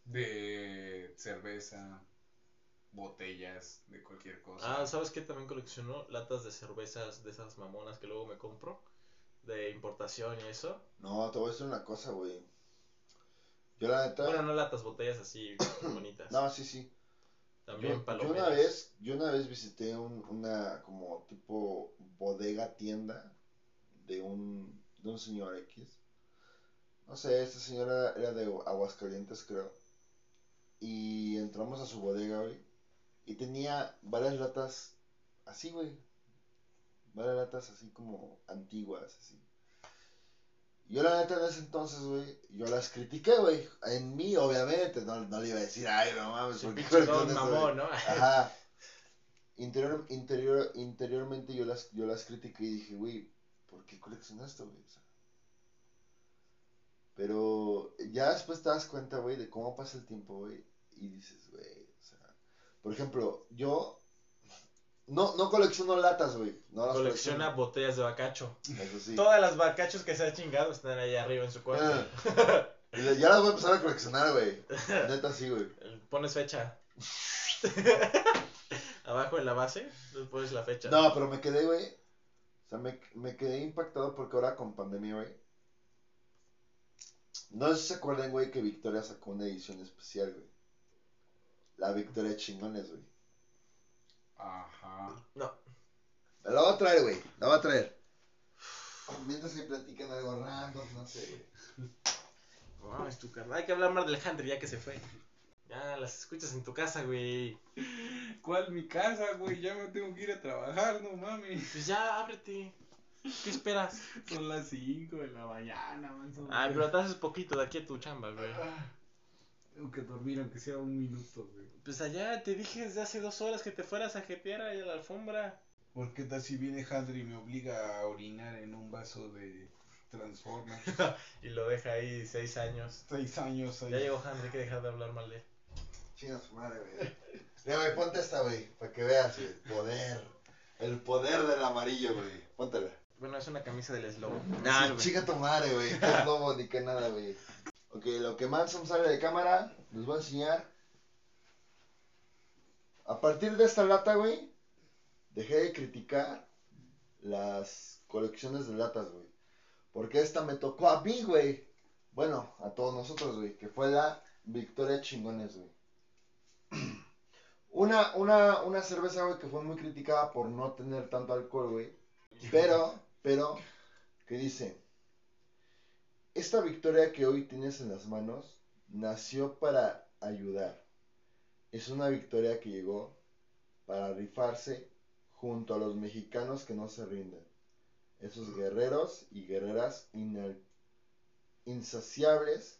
de cerveza, botellas de cualquier cosa. Ah, ¿sabes qué? También coleccionó latas de cervezas de esas mamonas que luego me compro. De importación y eso. No, te voy a decir una cosa, güey. Yo la neta... Bueno, no latas, botellas así bonitas. No, sí, sí. También Yo, yo una vez, yo una vez visité un- una como tipo bodega tienda de un, de un señor X. No sé, este señor era, era de Aguascalientes, creo. Y entramos a su bodega, güey. Y tenía varias latas así, güey. Varias latas así como antiguas, así. Yo la neta en ese entonces, güey, yo las critiqué, güey. En mí, obviamente, no, no le iba a decir, ay, no mames, ¿por qué pinche don coleccionas, güey?" mamón, ¿no? Ajá. Interior, interior, interiormente yo las, yo las critiqué y dije, güey, ¿por qué coleccionas esto, güey? O sea, pero ya después te das cuenta, güey, de cómo pasa el tiempo, güey, y dices, güey, por ejemplo, yo no, no colecciono latas, güey. No las Colecciona botellas de bacacho. colecciono, Eso sí. Todas las bacachos que se ha chingado están ahí arriba en su cuarto. Ah. Ya las voy a empezar a coleccionar, güey. Neta sí, güey. Pones fecha. Abajo en la base, después la fecha. No, pero me quedé, güey. O sea, me, me quedé impactado porque ahora con pandemia, güey. No sé si se acuerdan, güey, que Victoria sacó una edición especial, güey. La Victoria Chingones, güey. Ajá. No. La voy a traer, güey. La voy a traer. Mientras que platican algo random, no sé, güey. No mames, tu carnal. Hay que hablar más del Hunter ya que se fue. Ya las escuchas en tu casa, güey. ¿Cuál mi casa, güey? Ya me tengo que ir a trabajar, no mames. Pues ya, ábrete. ¿Qué esperas? Son las 5 de la mañana, man. Ay, pero te haces poquito de aquí a tu chamba, güey. Ah, Tengo que dormir aunque sea un minuto, güey. Pues allá te dije desde hace dos horas que te fueras a jetear ahí a la alfombra. ¿Por qué tal si viene Handry y me obliga a orinar en un vaso de Transformers? Y lo deja ahí seis años. Seis años ahí. Ya llegó Henry, hay que dejar de hablar mal de él. Chinga su madre, güey. Ya, güey, ponte esta, güey. Para que veas, güey. Poder. El poder del amarillo, güey. Póntela. Bueno, es una camisa del slow. Nah, chica tu madre, güey. Lobo ni que nada, güey. Ok, lo que Manson sale de cámara, les voy a enseñar. A partir de esta lata, güey, dejé de criticar las colecciones de latas, güey. Porque esta me tocó a mí, güey. Bueno, a todos nosotros, güey. Que fue la Victoria Chingones, güey. Una, una, una cerveza, güey, que fue muy criticada por no tener tanto alcohol, güey. Pero, pero, que dice, esta victoria que hoy tienes en las manos nació para ayudar. Es una victoria que llegó para rifarse junto a los mexicanos que no se rinden. Esos guerreros y guerreras insaciables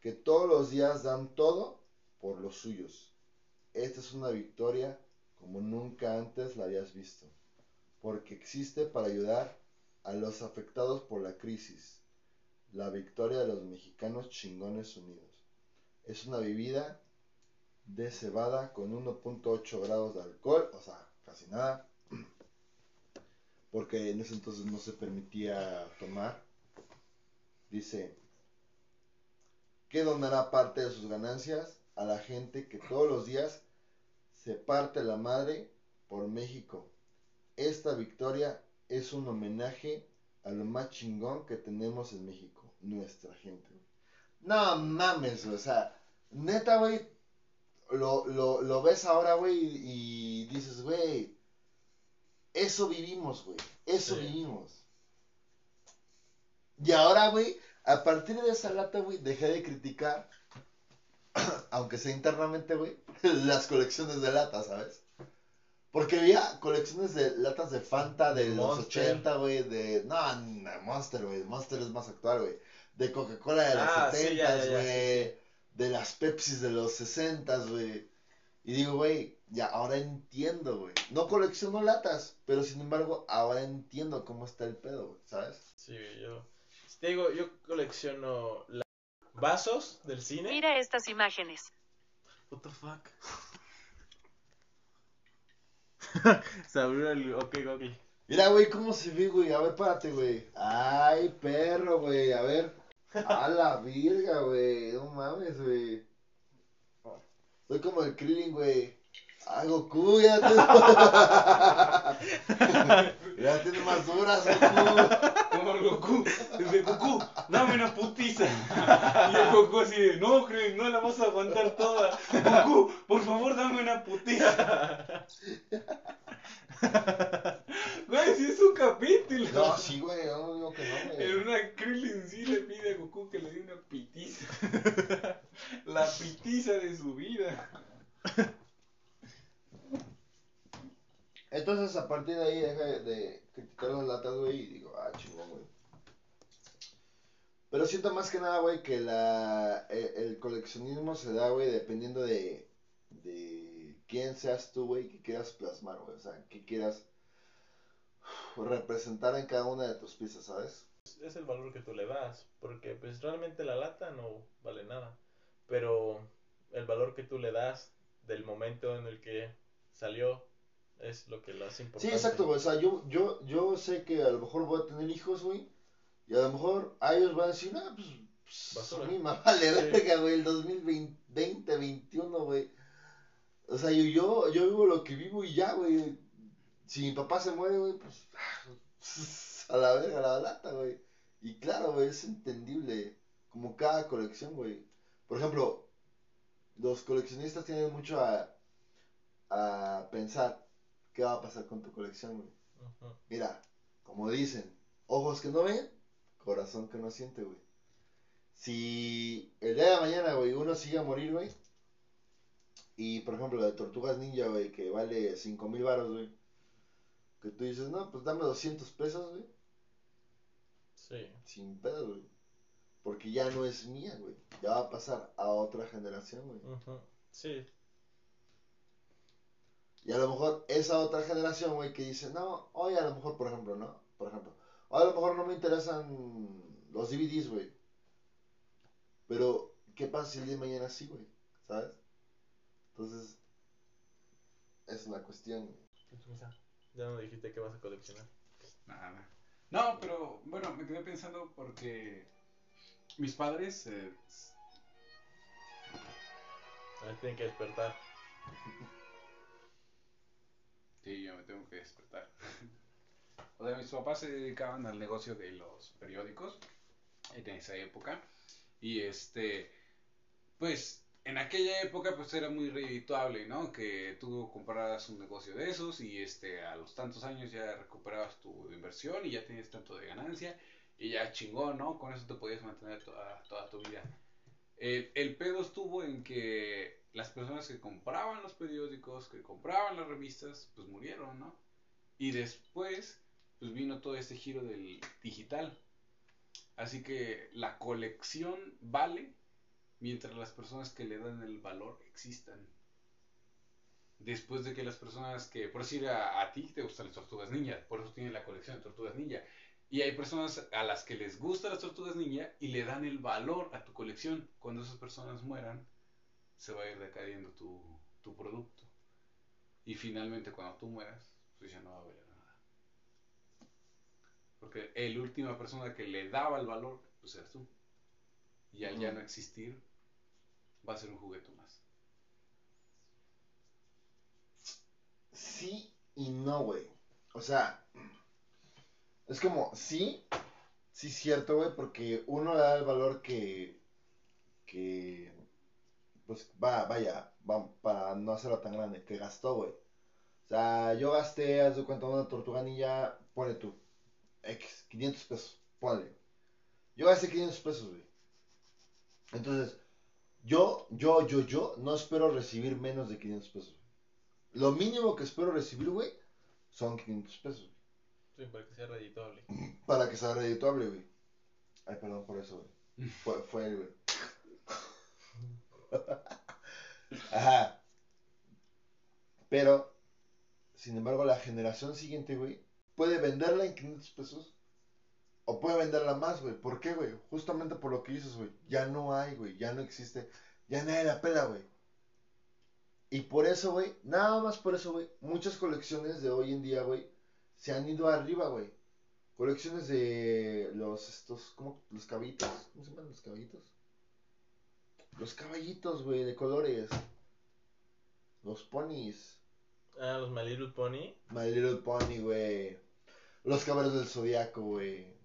que todos los días dan todo por los suyos. Esta es una victoria como nunca antes la habías visto, porque existe para ayudar a los afectados por la crisis. La victoria de los mexicanos chingones unidos. Es una bebida de cebada con 1.8 grados de alcohol, o sea, casi nada. Porque en ese entonces no se permitía tomar. Dice que donará parte de sus ganancias a la gente que todos los días se parte la madre por México. Esta victoria es un homenaje a lo más chingón que tenemos en México, nuestra gente. güey. No mames, o sea, neta, güey, lo, lo, lo ves ahora, güey, y, y dices, güey, eso vivimos, güey, eso Sí. vivimos. Y ahora, güey, a partir de esa lata, güey, dejé de criticar, aunque sea internamente, güey, las colecciones de latas, ¿sabes? Porque había colecciones de latas de Fanta de los Monster. 80, güey, de... No, no, Monster, güey, Monster es más actual, güey. De Coca-Cola de los Ah, sí, 70, ya, ya, ya, güey. sí, De las Pepsis de los 60, güey. Y digo, güey, ya ahora entiendo, güey. No colecciono latas, pero sin embargo, ahora entiendo cómo está el pedo, güey, ¿sabes? Sí, yo. Te digo, yo colecciono la- vasos del cine. Mira estas imágenes. What the fuck. Se abrió el. Ok, ok. Mira, güey, cómo se ve, güey. A ver, párate, güey. Ay, perro, güey. A ver. A la virga, güey. No mames, güey. Soy como el Krillin, güey. Ay, Goku, ya te... ya tienes más duras, Goku. Como el Goku. Dice, Goku, dame una putiza. Y el Goku así de, no, Krillin, no la vas a aguantar toda. Goku, por favor, dame una putiza. Güey, si es un capítulo. No, sí, güey. Yo no digo que no, En güey. una Krillin sí le pide a Goku que le dé una pitiza. La pitiza de su vida. Entonces, a partir de ahí, deja de- criticar las latas, güey, y digo, ah, chingón, güey. Pero siento más que nada, güey, que la, e- el, coleccionismo se da, güey, dependiendo de, de quién seas tú, güey, que quieras plasmar, güey. O sea, que quieras representar en cada una de tus piezas, ¿sabes? Es el valor que tú le das. Porque, pues, realmente la lata no vale nada. Pero el valor que tú le das del momento en el que salió es lo que lo hace Sí, importante. exacto, güey. O sea, yo, yo, yo sé que a lo mejor voy a tener hijos, güey. Y a lo mejor a ellos van a decir, ah, pues, pues a me vale Sí. verga, güey, el 2020, 2021, güey. O sea, yo, yo, yo vivo lo que vivo y ya, güey. Si mi papá se muere, güey, pues. A la verga, a la lata, güey. Y claro, güey, es entendible. Como cada colección, güey. Por ejemplo, los coleccionistas tienen mucho a, a pensar qué va a pasar con tu colección, güey. Ujú. Mira, como dicen, ojos que no ven, corazón que no siente, güey. Si el día de mañana, güey, uno sigue a morir, güey, y por ejemplo la de Tortugas Ninja, güey, que vale 5 mil baros, güey, que tú dices, no, pues dame 200 pesos, güey, Sí. sin pedo, güey. Porque ya no es mía, güey. Ya va a pasar a otra generación, güey. Ujú. Sí. Y a lo mejor esa otra generación, güey, que dice, no, hoy a lo mejor, por ejemplo, ¿no? Por ejemplo, hoy a lo mejor no me interesan los DVDs, güey. Pero, ¿qué pasa si el día de mañana sí, güey? ¿Sabes? Entonces, es la cuestión. Ya no dijiste que vas a coleccionar. Nada. No, pero bueno, me quedé pensando porque mis padres eh, A ver, tienen que despertar. Sí, yo me tengo que despertar. o sea, mis papás se dedicaban al negocio de los periódicos en esa época. Y este, pues en aquella época pues era muy redituable, ¿no? Que tú compraras un negocio de esos y este, a los tantos años ya recuperabas tu inversión y ya tenías tanto de ganancia y ya chingón, ¿no? Con eso te podías mantener toda, toda tu vida. El, el pedo estuvo en que las personas que compraban los periódicos, que compraban las revistas, pues murieron, ¿no? Y después, pues vino todo este giro del digital. Así que la colección vale mientras las personas que le dan el valor existan. Después de que las personas que, por decir a, ti te gustan las tortugas ninja, por eso tienes la colección de tortugas ninja. Y hay personas a las que les gustan las tortugas ninja y le dan el valor a tu colección. Cuando esas personas mueran, se va a ir decayendo tu, tu producto. Y finalmente cuando tú mueras, pues ya no va a valer nada. Porque la última persona que le daba el valor, pues eras tú. Y al ya no existir, va a ser un juguete más. Sí y no, güey. O sea, es como, sí, sí cierto, güey, porque uno le da el valor que, que, pues, va, vaya, va, para no hacerlo tan grande, que gastó, güey. O sea, yo gasté, haz de cuenta, una tortuga ninja, ponle tú, X, 500 pesos, ponle. Yo gasté 500 pesos, güey. Entonces, yo, yo, yo, yo, no espero recibir menos de 500 pesos, güey. Lo mínimo que espero recibir, güey, son 500 pesos, güey. Sí, para que sea redituable. Para que sea redituable, güey. Ay, perdón por eso, güey. Fue, fue él, güey. Ajá. Pero, sin embargo, la generación siguiente, güey, puede venderla en 500 pesos. O puede venderla más, güey. ¿Por qué, güey? Justamente por lo que dices, güey. Ya no hay, güey. Ya no existe. Ya nadie la pela, güey. Y por eso, güey, nada más por eso, güey, muchas colecciones de hoy en día, güey, se han ido arriba, güey. Colecciones de los, estos, ¿cómo? Los caballitos. ¿Cómo se llaman los caballitos? Los caballitos, güey, de colores. Los ponis. Ah, los My Little Pony. My Little Pony, güey. Los caballeros del zodiaco, güey.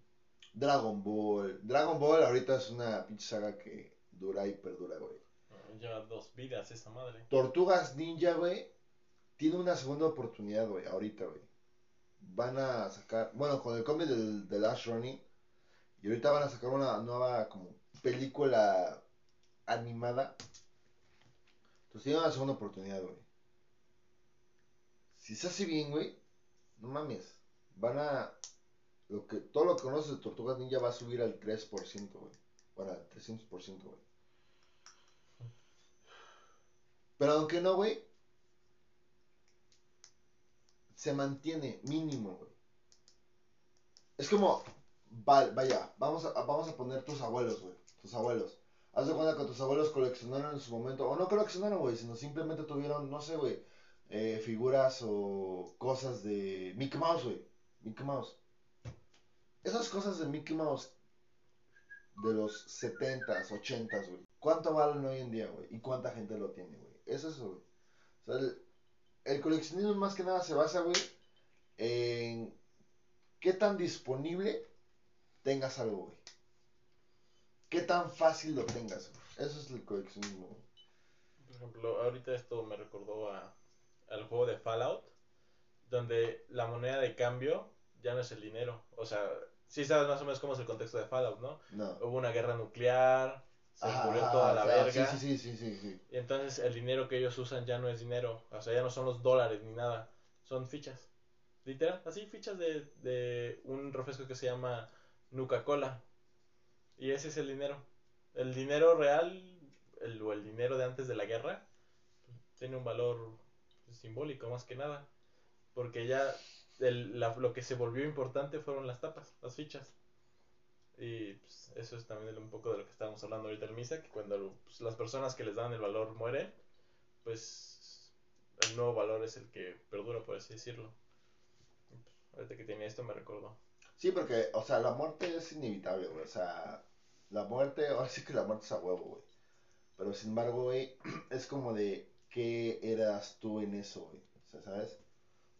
Dragon Ball. Dragon Ball ahorita es una pinche saga que dura y perdura, güey. Ah, Lleva dos vidas esa madre. Tortugas Ninja, güey, tiene una segunda oportunidad, güey, ahorita, güey. Van a sacar, bueno, con el cómic del, del Ash Running, y ahorita van a sacar una nueva como película animada. Entonces tiene una segunda oportunidad, güey. Si se hace bien, güey, no mames, van a... Lo que, todo lo que conoces de Tortugas Ninja va a subir al 3%, güey. Bueno, al 300%, güey. Pero aunque no, güey, se mantiene mínimo, güey. Es como, va- vaya, vamos a, vamos a poner tus abuelos, güey. Tus abuelos. Haz de cuenta que tus abuelos coleccionaron en su momento, o no coleccionaron, güey, sino simplemente tuvieron, no sé, güey, eh, figuras o cosas de Mickey Mouse, güey. Mickey Mouse. Esas cosas de Mickey Mouse de los 70s, 80s, güey. ¿Cuánto valen hoy en día, güey? ¿Y cuánta gente lo tiene, güey? Es eso, güey. O sea, el, el coleccionismo más que nada se basa, güey, en qué tan disponible tengas algo, güey. Qué tan fácil lo tengas. Eso es el coleccionismo. Por ejemplo, ahorita esto me recordó a, al juego de Fallout, donde la moneda de cambio ya no es el dinero. O sea, sí sabes más o menos cómo es el contexto de Fallout, ¿no? No. Hubo una guerra nuclear, se Ajá, murió ajá, toda la verga. Sí, sí, sí, sí, sí. Y entonces el dinero que ellos usan ya no es dinero. O sea, ya no son los dólares ni nada. Son fichas. Literal, así fichas de, de un refresco que se llama Nuca Cola. Y ese es el dinero. El dinero real, el, o el dinero de antes de la guerra, tiene un valor simbólico más que nada. Porque ya el- la- lo que se volvió importante fueron las tapas, las fichas. Y pues, eso es también un poco de lo que estábamos hablando ahorita en misa, que cuando pues, las personas que les dan el valor mueren, pues el nuevo valor es el que perdura, por así decirlo. Pues, ahorita que tenía esto me recordó. Sí, porque, o sea, la muerte es inevitable, güey. O sea, la muerte, ahora sí que la muerte es a huevo, güey. Pero sin embargo, güey, es como de qué eras tú en eso, güey. O sea, ¿sabes?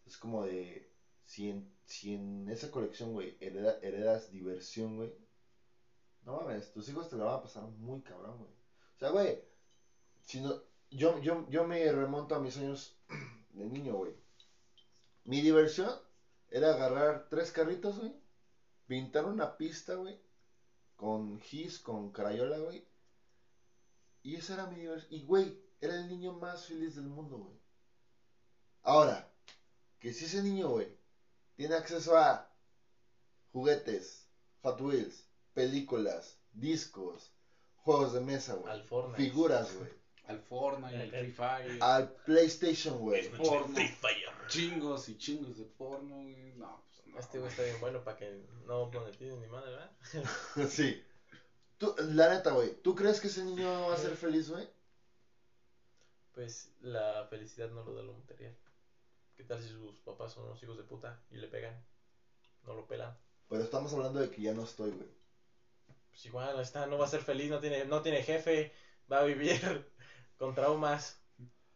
Es como de si en, si en esa colección, güey, hereda- heredas diversión, güey. No mames, tus hijos te la van a pasar muy cabrón, güey. O sea, güey, si no, yo, yo, yo me remonto a mis años de niño, güey. Mi diversión era agarrar tres carritos, güey pintar una pista, güey, con gis, con crayola, güey. Y esa era mi diversión. Y, güey, era el niño más feliz del mundo, güey. Ahora, que si ese niño, güey, tiene acceso a juguetes, Hot Wheels, películas, discos, juegos de mesa, güey, figuras, güey, Al Fortnite, al Free Fire. al PlayStation, güey. Chingos y chingos de porno, güey. No, pues no. Este güey está bien bueno para que no moneticen ni madre, ¿verdad? Sí. Tú, la neta, güey, ¿tú crees que ese niño va a ser feliz, güey? Pues la felicidad no lo da lo material. ¿Qué tal si sus papás son unos hijos de puta y le pegan? No lo pelan. Pero estamos hablando de que ya no estoy, güey. Pues igual, está, no va a ser feliz, no tiene, no tiene jefe, va a vivir con traumas.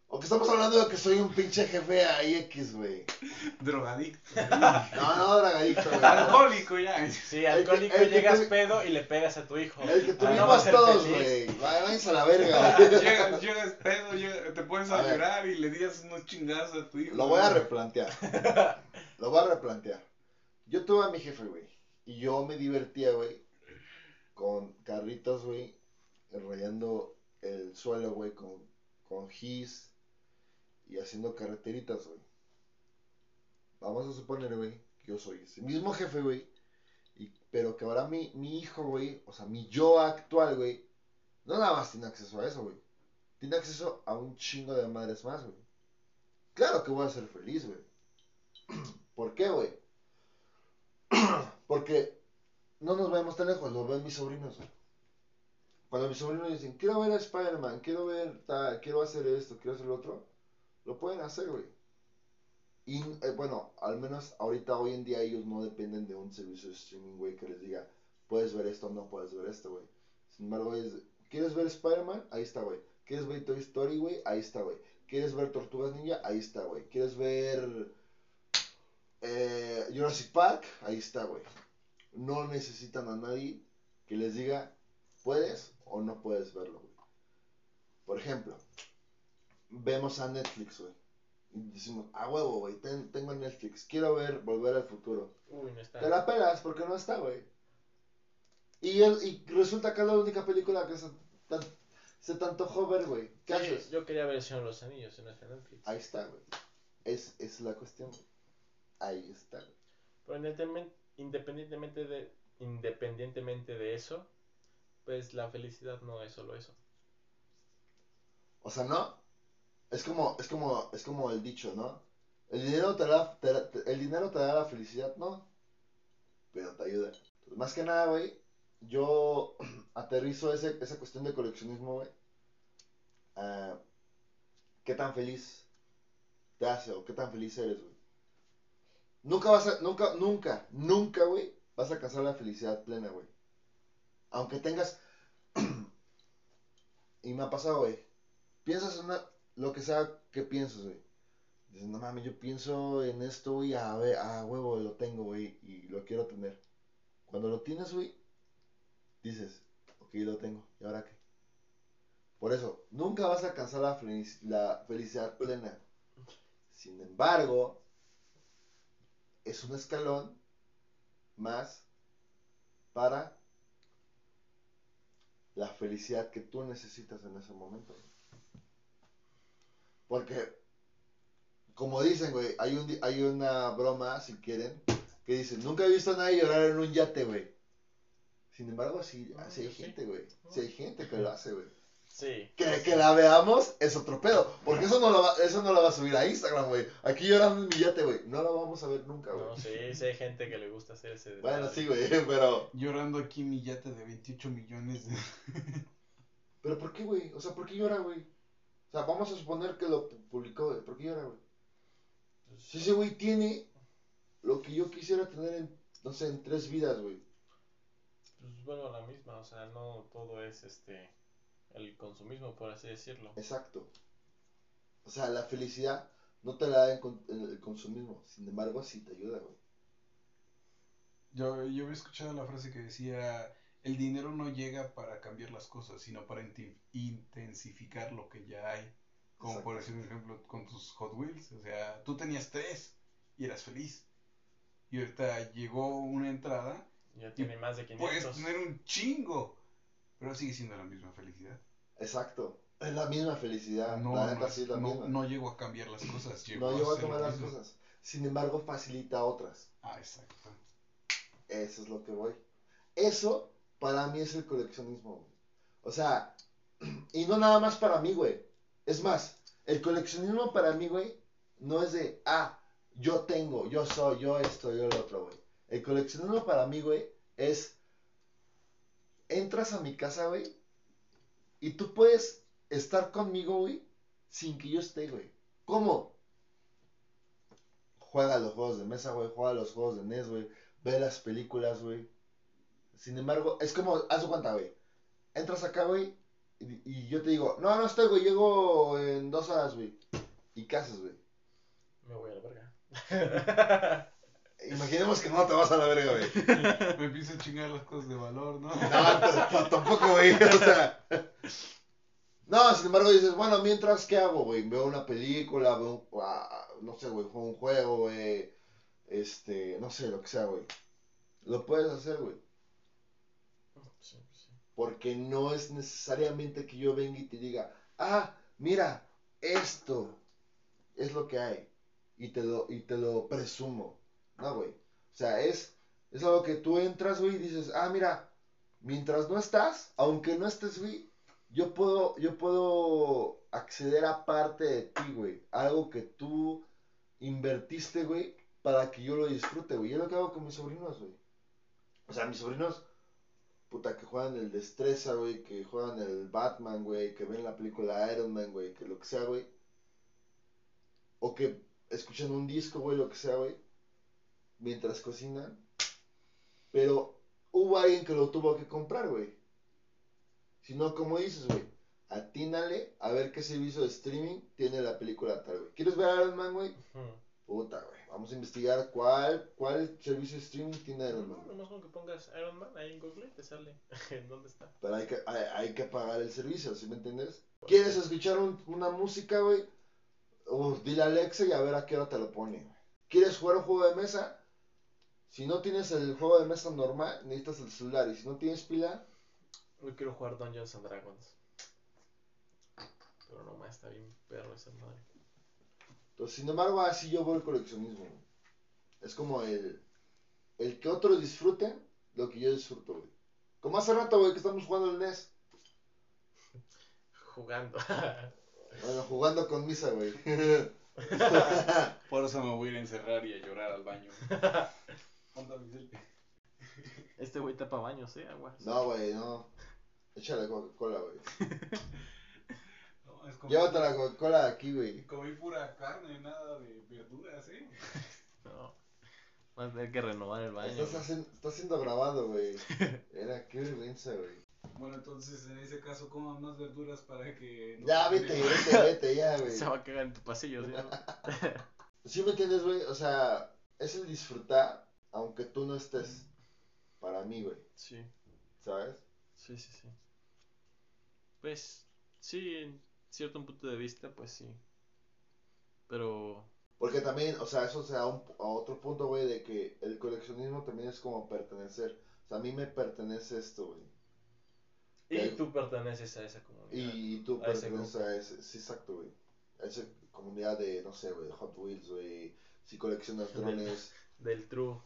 O que estamos hablando de que soy un pinche jefe ahí X, güey. Drogadicto. No, no, dragadicto, güey. Alcohólico ya. Sí, El que- alcohólico, el que llegas pedo y le pegas a tu hijo. El que Ah, no va a tuvimos ser todos, feliz. güey. Váyanse a la verga, güey. Llegas, llegas pedo, llega- te pones a, A ver. llorar y le digas unos chingazos a tu hijo. Lo voy a replantear. Lo voy a replantear. Yo tuve a mi jefe, güey. Y yo me divertía, güey. Con carritos, güey. Rayando el suelo, güey. Con, con gis. Y haciendo carreteritas, güey. Vamos a suponer, güey. Que yo soy ese mismo jefe, güey. Pero que ahora mi, mi hijo, güey. O sea, mi yo actual, güey. No nada más tiene acceso a eso, güey. Tiene acceso a un chingo de madres más, güey. Claro que voy a ser feliz, güey. ¿Por qué, güey? Porque no nos vemos tan lejos, lo ven mis sobrinos, güey. Cuando mis sobrinos dicen, quiero ver a Spider-Man, quiero ver tal, quiero hacer esto, quiero hacer lo otro, lo pueden hacer, güey. Y eh, bueno, al menos ahorita, hoy en día, ellos no dependen de un servicio de streaming, güey, que les diga, puedes ver esto, no puedes ver esto, güey. Sin embargo, es, ¿quieres ver Spider-Man? Ahí está, güey. ¿Quieres ver Toy Story, güey? Ahí está, güey. ¿Quieres ver Tortugas Ninja? Ahí está, güey. ¿Quieres ver eh, Jurassic Park? Ahí está, güey. No necesitan a nadie que les diga, puedes o no puedes verlo, güey. Por ejemplo, vemos a Netflix, güey. Y decimos, a huevo, güey, ten- tengo Netflix. Quiero ver Volver al Futuro. Uy, no está. Te la pelas porque no está, güey. Y, él- y resulta que es la única película que se, tan- se te antojó ver, güey. ¿Qué haces? yo quería ver el Señor los Anillos en nuestra Netflix. Ahí está, güey. Es, es la cuestión, güey. Ahí está, güey. Pero independientemente de, independientemente de eso, pues la felicidad no es solo eso. O sea, ¿no? Es como, es como, es como el dicho, ¿no? El dinero te da, te el dinero te da la felicidad, no. Pero te ayuda. Más que nada, güey, yo aterrizo ese, esa cuestión de coleccionismo, güey. ¿Qué tan feliz te hace o qué tan feliz eres, güey? Nunca vas a, nunca, nunca, nunca, güey, vas a alcanzar la felicidad plena, güey. Aunque tengas... y me ha pasado, güey. Piensas en una, lo que sea que pienses, güey. Dices, no mames, yo pienso en esto, güey, a, ver, a huevo lo tengo, güey, y lo quiero tener. Cuando lo tienes, güey, dices, ok, lo tengo, ¿y ahora qué? Por eso, nunca vas a alcanzar la, felic- la felicidad plena. Sin embargo, es un escalón más para la felicidad que tú necesitas en ese momento. Porque, como dicen, güey, hay, un, hay una broma, si quieren, que dice, nunca he visto a nadie llorar en un yate, güey. Sin embargo, sí, No, sí hay gente, güey. Sí hay gente que lo hace, güey. Sí. Que, que la veamos es otro pedo. Porque eso no lo va, eso no lo va a subir a Instagram, güey. Aquí llorando en mi yate, güey. No lo vamos a ver nunca, güey. No, sí, sí hay gente que le gusta hacer ese. Bueno, sí, güey, pero... Llorando aquí mi yate de 28 millones de... ¿Pero por qué, güey? O sea, ¿por qué llora, güey? O sea, vamos a suponer que lo pu- publicó, güey. ¿Por qué llora, güey? Si ese güey tiene lo que yo quisiera tener en, no sé, en tres vidas, güey. Pues a la misma, o sea, no todo es este. El consumismo, por así decirlo. Exacto. O sea, la felicidad no te la da en con- en el consumismo. Sin embargo, sí te ayuda, güey. Yo, yo había escuchado la frase que decía, el dinero no llega para cambiar las cosas, sino para intensificar lo que ya hay. Como por decir un ejemplo con tus Hot Wheels. O sea, tú tenías tres y eras feliz. Y ahorita llegó una entrada, Ya tiene más de puedes 500. tener un chingo, pero sigue siendo la misma felicidad. Exacto. Es la misma felicidad. No, la no, es- es la no, misma. no llego a cambiar las cosas. No llego a tomar lo las cosas. Sin embargo, facilita otras. Ah, exacto. Eso es lo que voy. Eso para mí es el coleccionismo, güey. O sea, y no nada más para mí, güey. Es más, el coleccionismo para mí, güey, no es de, ah, yo tengo, yo soy, yo esto, yo lo otro, güey. El coleccionismo para mí, güey, es, entras a mi casa, güey, y tú puedes estar conmigo, güey, sin que yo esté, güey. ¿Cómo? Juega los juegos de mesa, güey, juega los juegos de NES, güey, ve las películas, güey. Sin embargo, es como, haz de cuenta, güey. Entras acá, güey, y, y yo te digo, no, no estoy, güey, llego en dos horas, güey. ¿Y qué haces, güey? Me voy a la verga. Imaginemos que no te vas a la verga, güey. Me empiezo a chingar las cosas de valor, ¿no? No, tampoco, güey, o sea. No, sin embargo dices, bueno, mientras, ¿qué hago, güey? Veo una película, veo, un- ah, no sé, güey, juego un juego, güey. Este, no sé, lo que sea, güey. Lo puedes hacer, güey. Porque no es necesariamente que yo venga y te diga, ah, mira, esto es lo que hay. Y te lo, y te lo presumo. No, güey. O sea, es, es algo que tú entras, güey, y dices, ah, mira, mientras no estás, aunque no estés, güey, yo puedo, yo puedo acceder a parte de ti, güey. Algo que tú invertiste, güey, para que yo lo disfrute, güey. Y es lo que hago con mis sobrinos, güey. O sea, mis sobrinos, puta, que juegan el Destreza, güey, que juegan el Batman, güey, que ven la película Iron Man, güey, que lo que sea, güey. O que escuchan un disco, güey, lo que sea, güey, mientras cocinan. Pero hubo alguien que lo tuvo que comprar, güey. Si no, como dices, güey, atínale a ver qué servicio de streaming tiene la película tal, güey. ¿Quieres ver Iron Man, güey? Puta, güey. Vamos a investigar cuál, cuál servicio de streaming tiene Iron Man. No, nomás con que pongas Iron Man ahí en Google te sale en dónde está. Pero hay que, hay, hay que pagar el servicio, ¿sí me entiendes? ¿Quieres escuchar un- una música, güey? Uf, dile a Alexa y a ver a qué hora te lo pone. güey. ¿Quieres jugar un juego de mesa? Si no tienes el juego de mesa normal, necesitas el celular. Y si no tienes pila, Yo quiero jugar Dungeons and Dragons. Pero nomás está bien perro esa madre. Entonces, sin embargo, así yo veo el coleccionismo. güey. Es como el, el que otros disfruten lo que yo disfruto, güey. Como hace rato, güey, que estamos jugando el NES. Jugando. Bueno, jugando con misa, güey. Por eso me voy a ir a encerrar y a llorar al baño. Este güey tapa baños, eh, aguas. no, güey, no. Échale Coca-Cola, güey. Llévate la Coca-Cola de aquí, güey. Comí pura carne, nada de verduras, ¿eh? No. Vas a tener que renovar el baño. Estás, hacen- está siendo grabado, güey. Era, qué vergüenza, güey. Bueno, entonces en ese caso coman más verduras para que... no Ya, vete, vete, vete, ya, güey. Se va a cagar en tu pasillo, ¿sí? ¿Sí me entiendes, güey? O sea, es el disfrutar, aunque tú no estés. Para mí, güey. Sí, ¿Sabes? sí, sí, sí. Pues, sí, cierto punto de vista, pues sí. Pero, Porque también, o sea, eso se da a un- a otro punto, güey, de que el coleccionismo también es como pertenecer. O sea, a mí me pertenece esto, güey. y tú perteneces a esa comunidad. Y tú A ese perteneces a ese, sí, exacto, güey. A esa comunidad de, no sé, güey, Hot Wheels, güey. Si coleccionas drones, Del true.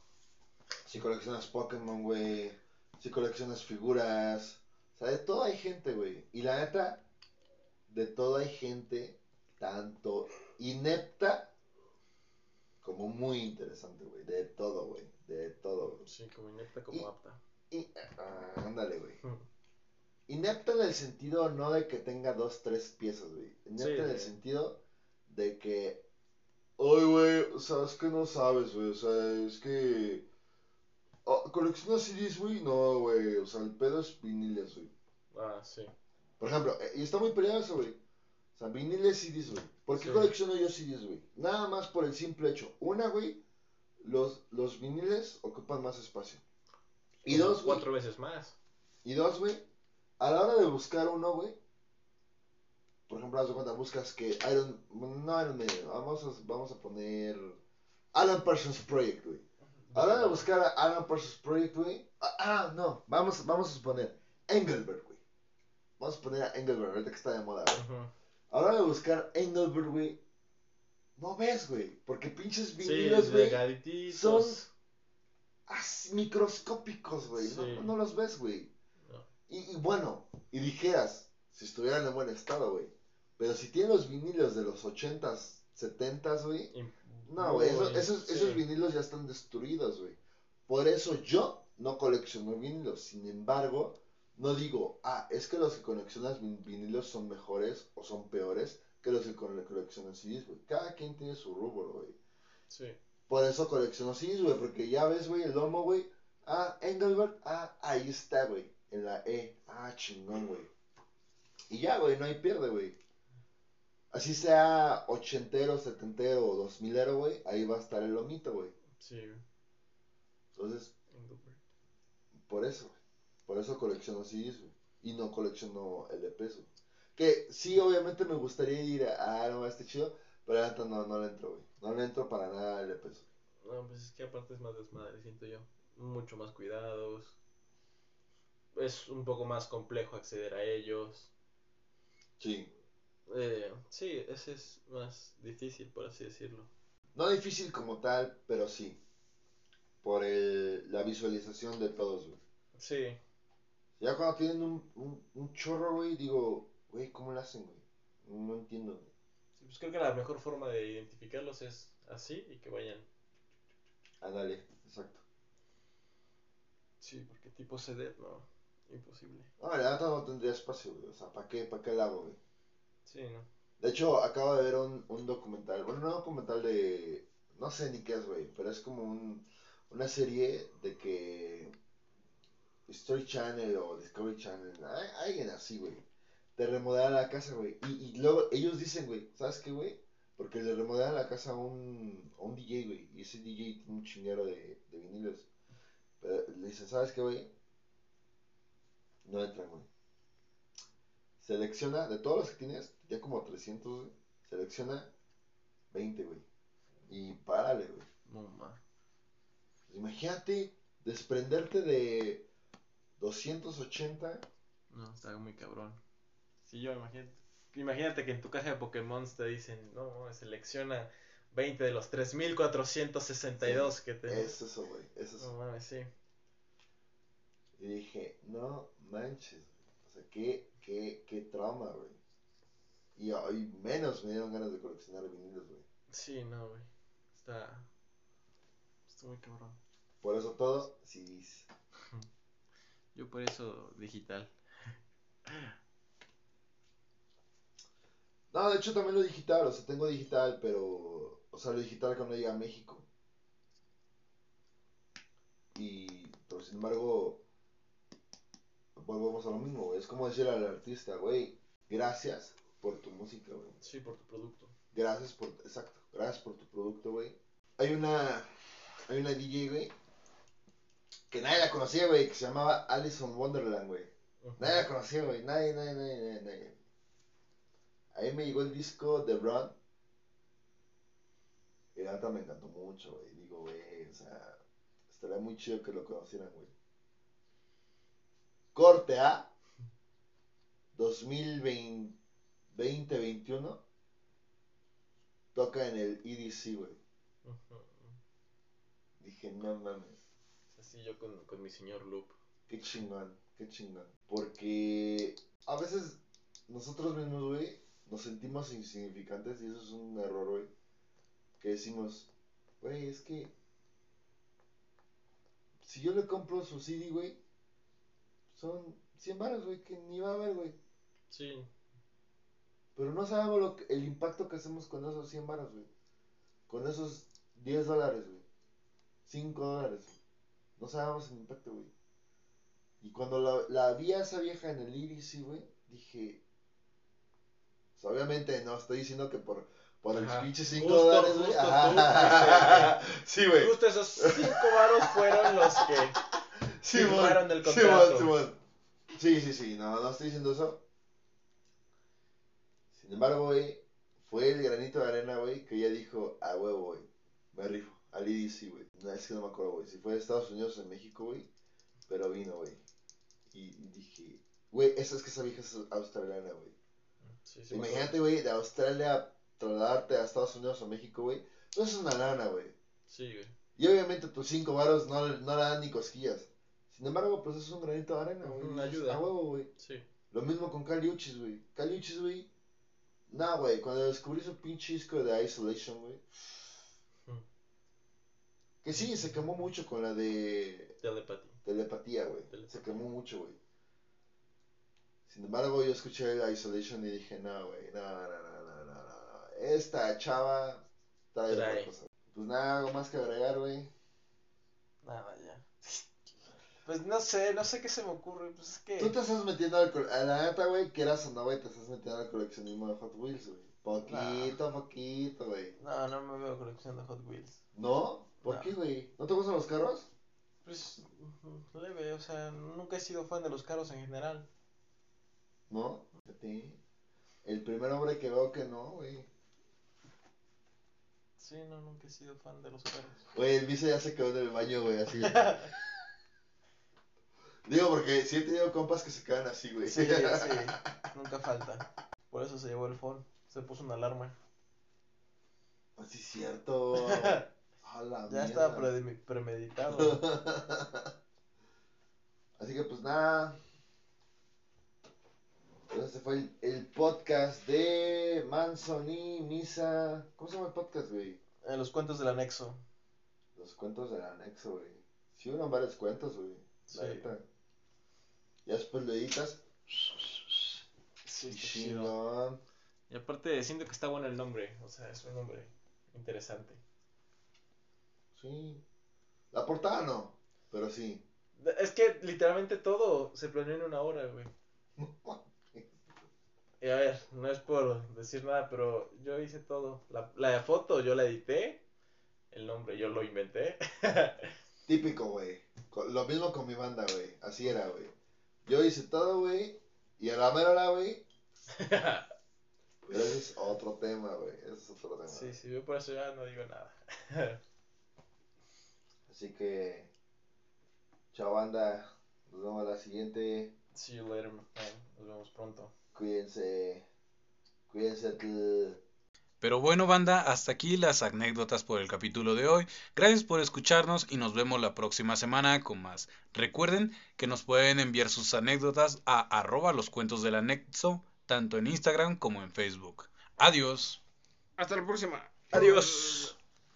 si coleccionas Pokémon, güey. Si coleccionas figuras. O sea, de todo hay gente, güey. Y la neta, de todo hay gente, tanto inepta como muy interesante, güey. De todo, güey. De todo, güey. Sí, como inepta, como Y- apta. Y, ah, ándale, güey. Inepta en el sentido no de que tenga dos, tres piezas, güey. Inepta Sí, en el sentido de que. Ay, güey, o sea, es que no sabes, güey. O sea, es que. Oh, ¿Coleccionas CDs, güey? No, güey. O sea, el pedo es viniles, güey. Ah, sí. Por ejemplo, eh, y está muy peleado eso, güey. O sea, viniles CDs, güey. ¿Por qué Sí. colecciono yo CDs, güey? Nada más por el simple hecho. Una, güey, los, los viniles ocupan más espacio. Y Como dos, güey. Cuatro veces más. Y dos, güey, a la hora de buscar uno, güey, por ejemplo, haz de cuenta, buscas que Iron, no Iron Maiden, vamos a, vamos a poner Alan Parsons Project, güey. A la hora de buscar a Alan Parsons Project, güey, ah, ah, no, vamos, vamos a suponer Engelbert, güey. Vamos a poner a Engelbert, ahorita que está de moda, güey. Ujú. A buscar Engelbert, güey, no ves, güey, porque pinches Sí, vinilos, güey, son así microscópicos, güey, no, Sí. no los ves, güey. No. Y, y bueno, y dijeras, si estuvieran en buen estado, güey. Pero si tienen los vinilos de los 80s, 70s, güey. No, güey, eso- esos, sí. esos vinilos ya están destruidos, güey. Por eso yo no colecciono vinilos. Sin embargo, no digo, ah, es que los que coleccionan vin- vinilos son mejores o son peores que los que cole- coleccionan CDs, güey. Cada quien tiene su rubro, güey. Sí. Por eso colecciono CDs, güey, porque ya ves, güey, el lomo, güey. Ah, Engelbert, ah, ahí está, güey, en la E. Ah, chingón, güey. Y ya, güey, no hay pierde, güey. Así sea ochentero, setentero o dos milero, güey, ahí va a estar el lomito, güey. Sí. Entonces, Engelbert. por eso, güey. Por eso colecciono CDs, güey. Y no colecciono LPs, güey. Que sí, obviamente me gustaría ir a, ah, no, este chido, pero la neta no, no le entro, güey. No le entro para nada a LPs. No, pues es que aparte es más desmadre, siento yo. Mucho más cuidados. Es un poco más complejo acceder a ellos. Sí. Eh, sí, ese es más difícil, por así decirlo. No difícil como tal, pero sí. Por el, la visualización de todos, güey. Sí, Ya cuando tienen un, un, un chorro, güey, digo, güey, ¿cómo lo hacen, güey? No entiendo, güey. sí, pues creo que la mejor forma de identificarlos es así y que vayan. Ándale, exacto. Sí, porque tipo CD, no, imposible. No, la neta no tendría espacio, güey. O sea, ¿para qué, para qué lo hago, güey? Sí, ¿no? De hecho, acabo de ver un, un documental. Bueno, no un documental de. No sé ni qué es, güey. Pero es como un, una serie de que. Story Channel o Discovery Channel. Alguien así, güey. Te remodelan la casa, güey. Y, y luego ellos dicen, güey, ¿sabes qué, güey? Porque le remodelan la casa a un, a un DJ, güey. Y ese DJ tiene un chinguero de, de vinilos. Pero le dicen, ¿sabes qué, güey? No entran, güey. Selecciona, de todos los que tienes, ya como 300, güey. Selecciona 20, güey. Y párale, güey. No. Pues imagínate desprenderte de 280. No, está muy cabrón. Sí, yo imagínate. Imagínate que en tu caja de Pokémon te dicen, no, selecciona 20 de los 3462 que tenés. Es eso, güey. Es eso. No mames, sí. Y dije, no manches. O sea, qué, qué, qué trauma, güey. Y hoy menos me dieron ganas de coleccionar vinilos, güey. Sí, no, güey. Está. Está muy cabrón. Por eso todo, CDs. Yo por eso digital. No, de hecho también lo digital, o sea, tengo digital, pero, o sea, lo digital cuando llega a México. Y, pero sin embargo, volvemos a lo mismo, güey. Es como decirle al artista, güey, gracias por tu música, güey. Sí, por tu producto. Gracias por, exacto, gracias por tu producto, güey. Hay una, hay una DJ, güey, que nadie la conocía, güey, que se llamaba Alison Wonderland, güey. Nadie la conocía, güey, nadie, nadie, nadie, nadie, nadie. Ahí me llegó el disco de Run. Y la neta me encantó mucho, güey. Digo, güey, o sea, estaría muy chido que lo conocieran, güey. Corte A. 2020-21. Toca en el EDC, güey. Dije, no mames. Así yo con, con mi señor Loop. Qué chingón, qué chingón. Porque a veces nosotros mismos, güey, nos sentimos insignificantes y eso es un error, güey. Que decimos, güey, es que si yo le compro su CD, güey, son 100 baros, güey, que ni va a ver, güey. Sí. Pero no sabemos lo que- el impacto que hacemos con esos 100 baros, güey. Con esos 10 dólares, güey. 5 dólares, güey. No sabemos el impacto, güey. Y cuando la, la vi a esa vieja en el IRIS, güey, dije... sea, obviamente no estoy diciendo que por, por el Ajá. pinche 5 Justo, dólares, güey. Sí, güey. Justo esos 5 varos fueron los que Simón, firmaron el contrato. Sí, sí, sí, no, no estoy diciendo eso. Sin embargo, güey, fue el granito de arena, güey, que ella dijo, a huevo, güey, me rifo, al IDC, güey. No, es que no me acuerdo, güey, si fue de Estados Unidos o en México, güey, pero vino, güey. Y, dije, güey, esa es que esa vieja es australiana, güey. Sí, sí, Imagínate, güey, de Australia trasladarte a Estados Unidos o México, güey, pues es una lana, güey. Sí, güey. Y obviamente tus cinco varos no, no le dan ni cosquillas. Sin embargo, pues es un granito de arena, güey. Dices, ayuda. A huevo, güey. Sí. Lo mismo con Caliuchis, güey. Caliuchis, güey. Nah, güey. Cuando descubrí su pinche disco de Isolation, güey. Que sí, se quemó mucho con la de Telepatía. telepatía, güey. Se quemó mucho, güey. Sin embargo, yo escuché el Isolation y dije, no, güey. No, no, no, no, no, no, no. Esta chava trae, otra Trae. cosa. Pues nada, algo más que agregar, güey. Nada, ya. Pues no sé, no sé qué se me ocurre. Pues es que. Tú te estás metiendo al a la neta, güey, quieras o no, güey, te estás metiendo al coleccionismo de Hot Wheels, güey. Poquito, poquito, güey. No, no me veo colección de Hot Wheels. ¿No? ¿Por No. qué, güey? ¿No te gustan los carros? Pues leve, o sea, nunca he sido fan de los carros en general. ¿No? Fíjate. El primer hombre que veo que no, güey. Sí, no, nunca he sido fan de los carros. Güey, el vice ya se quedó en el baño, güey, así. Digo, porque sí he tenido compas que se quedan así, güey. Sí, sí, nunca falta. Por eso se llevó el phone. Se puso una alarma. Pues sí, es cierto. A la Ya mierda. estaba pre- premeditado. Así que pues nada. Pues este fue el, el podcast de Manson y Misa. ¿Cómo se llama el podcast, güey? En los cuentos del anexo. Los cuentos del anexo, güey. Sí, unan varios cuentos, güey. La Sí. neta. Ya después lo editas. Sí. Y aparte siento que está bueno el nombre. O sea, es un nombre interesante. Sí. La portada no, pero sí. Es que literalmente todo se planeó en una hora, güey. Y a ver, no es por decir nada, pero yo hice todo. La, la foto yo la edité. El nombre yo lo inventé. Típico, güey. Lo mismo con mi banda, güey. Así era, güey. Yo hice todo, güey. Y a la mera hora, güey. Pero ese es otro tema, güey. Ese es otro tema. sí, sí, yo por eso ya no digo nada. Así que. Chao, banda. Nos vemos a la siguiente. See you later, my friend. Nos vemos pronto. Cuídense. Cuídense. Pero bueno, banda, hasta aquí las anécdotas por el capítulo de hoy. Gracias por escucharnos y nos vemos la próxima semana con más. Recuerden que nos pueden enviar sus anécdotas a arroba los cuentos del anexo, tanto en Instagram como en Facebook. Adiós. Hasta la próxima. Adiós.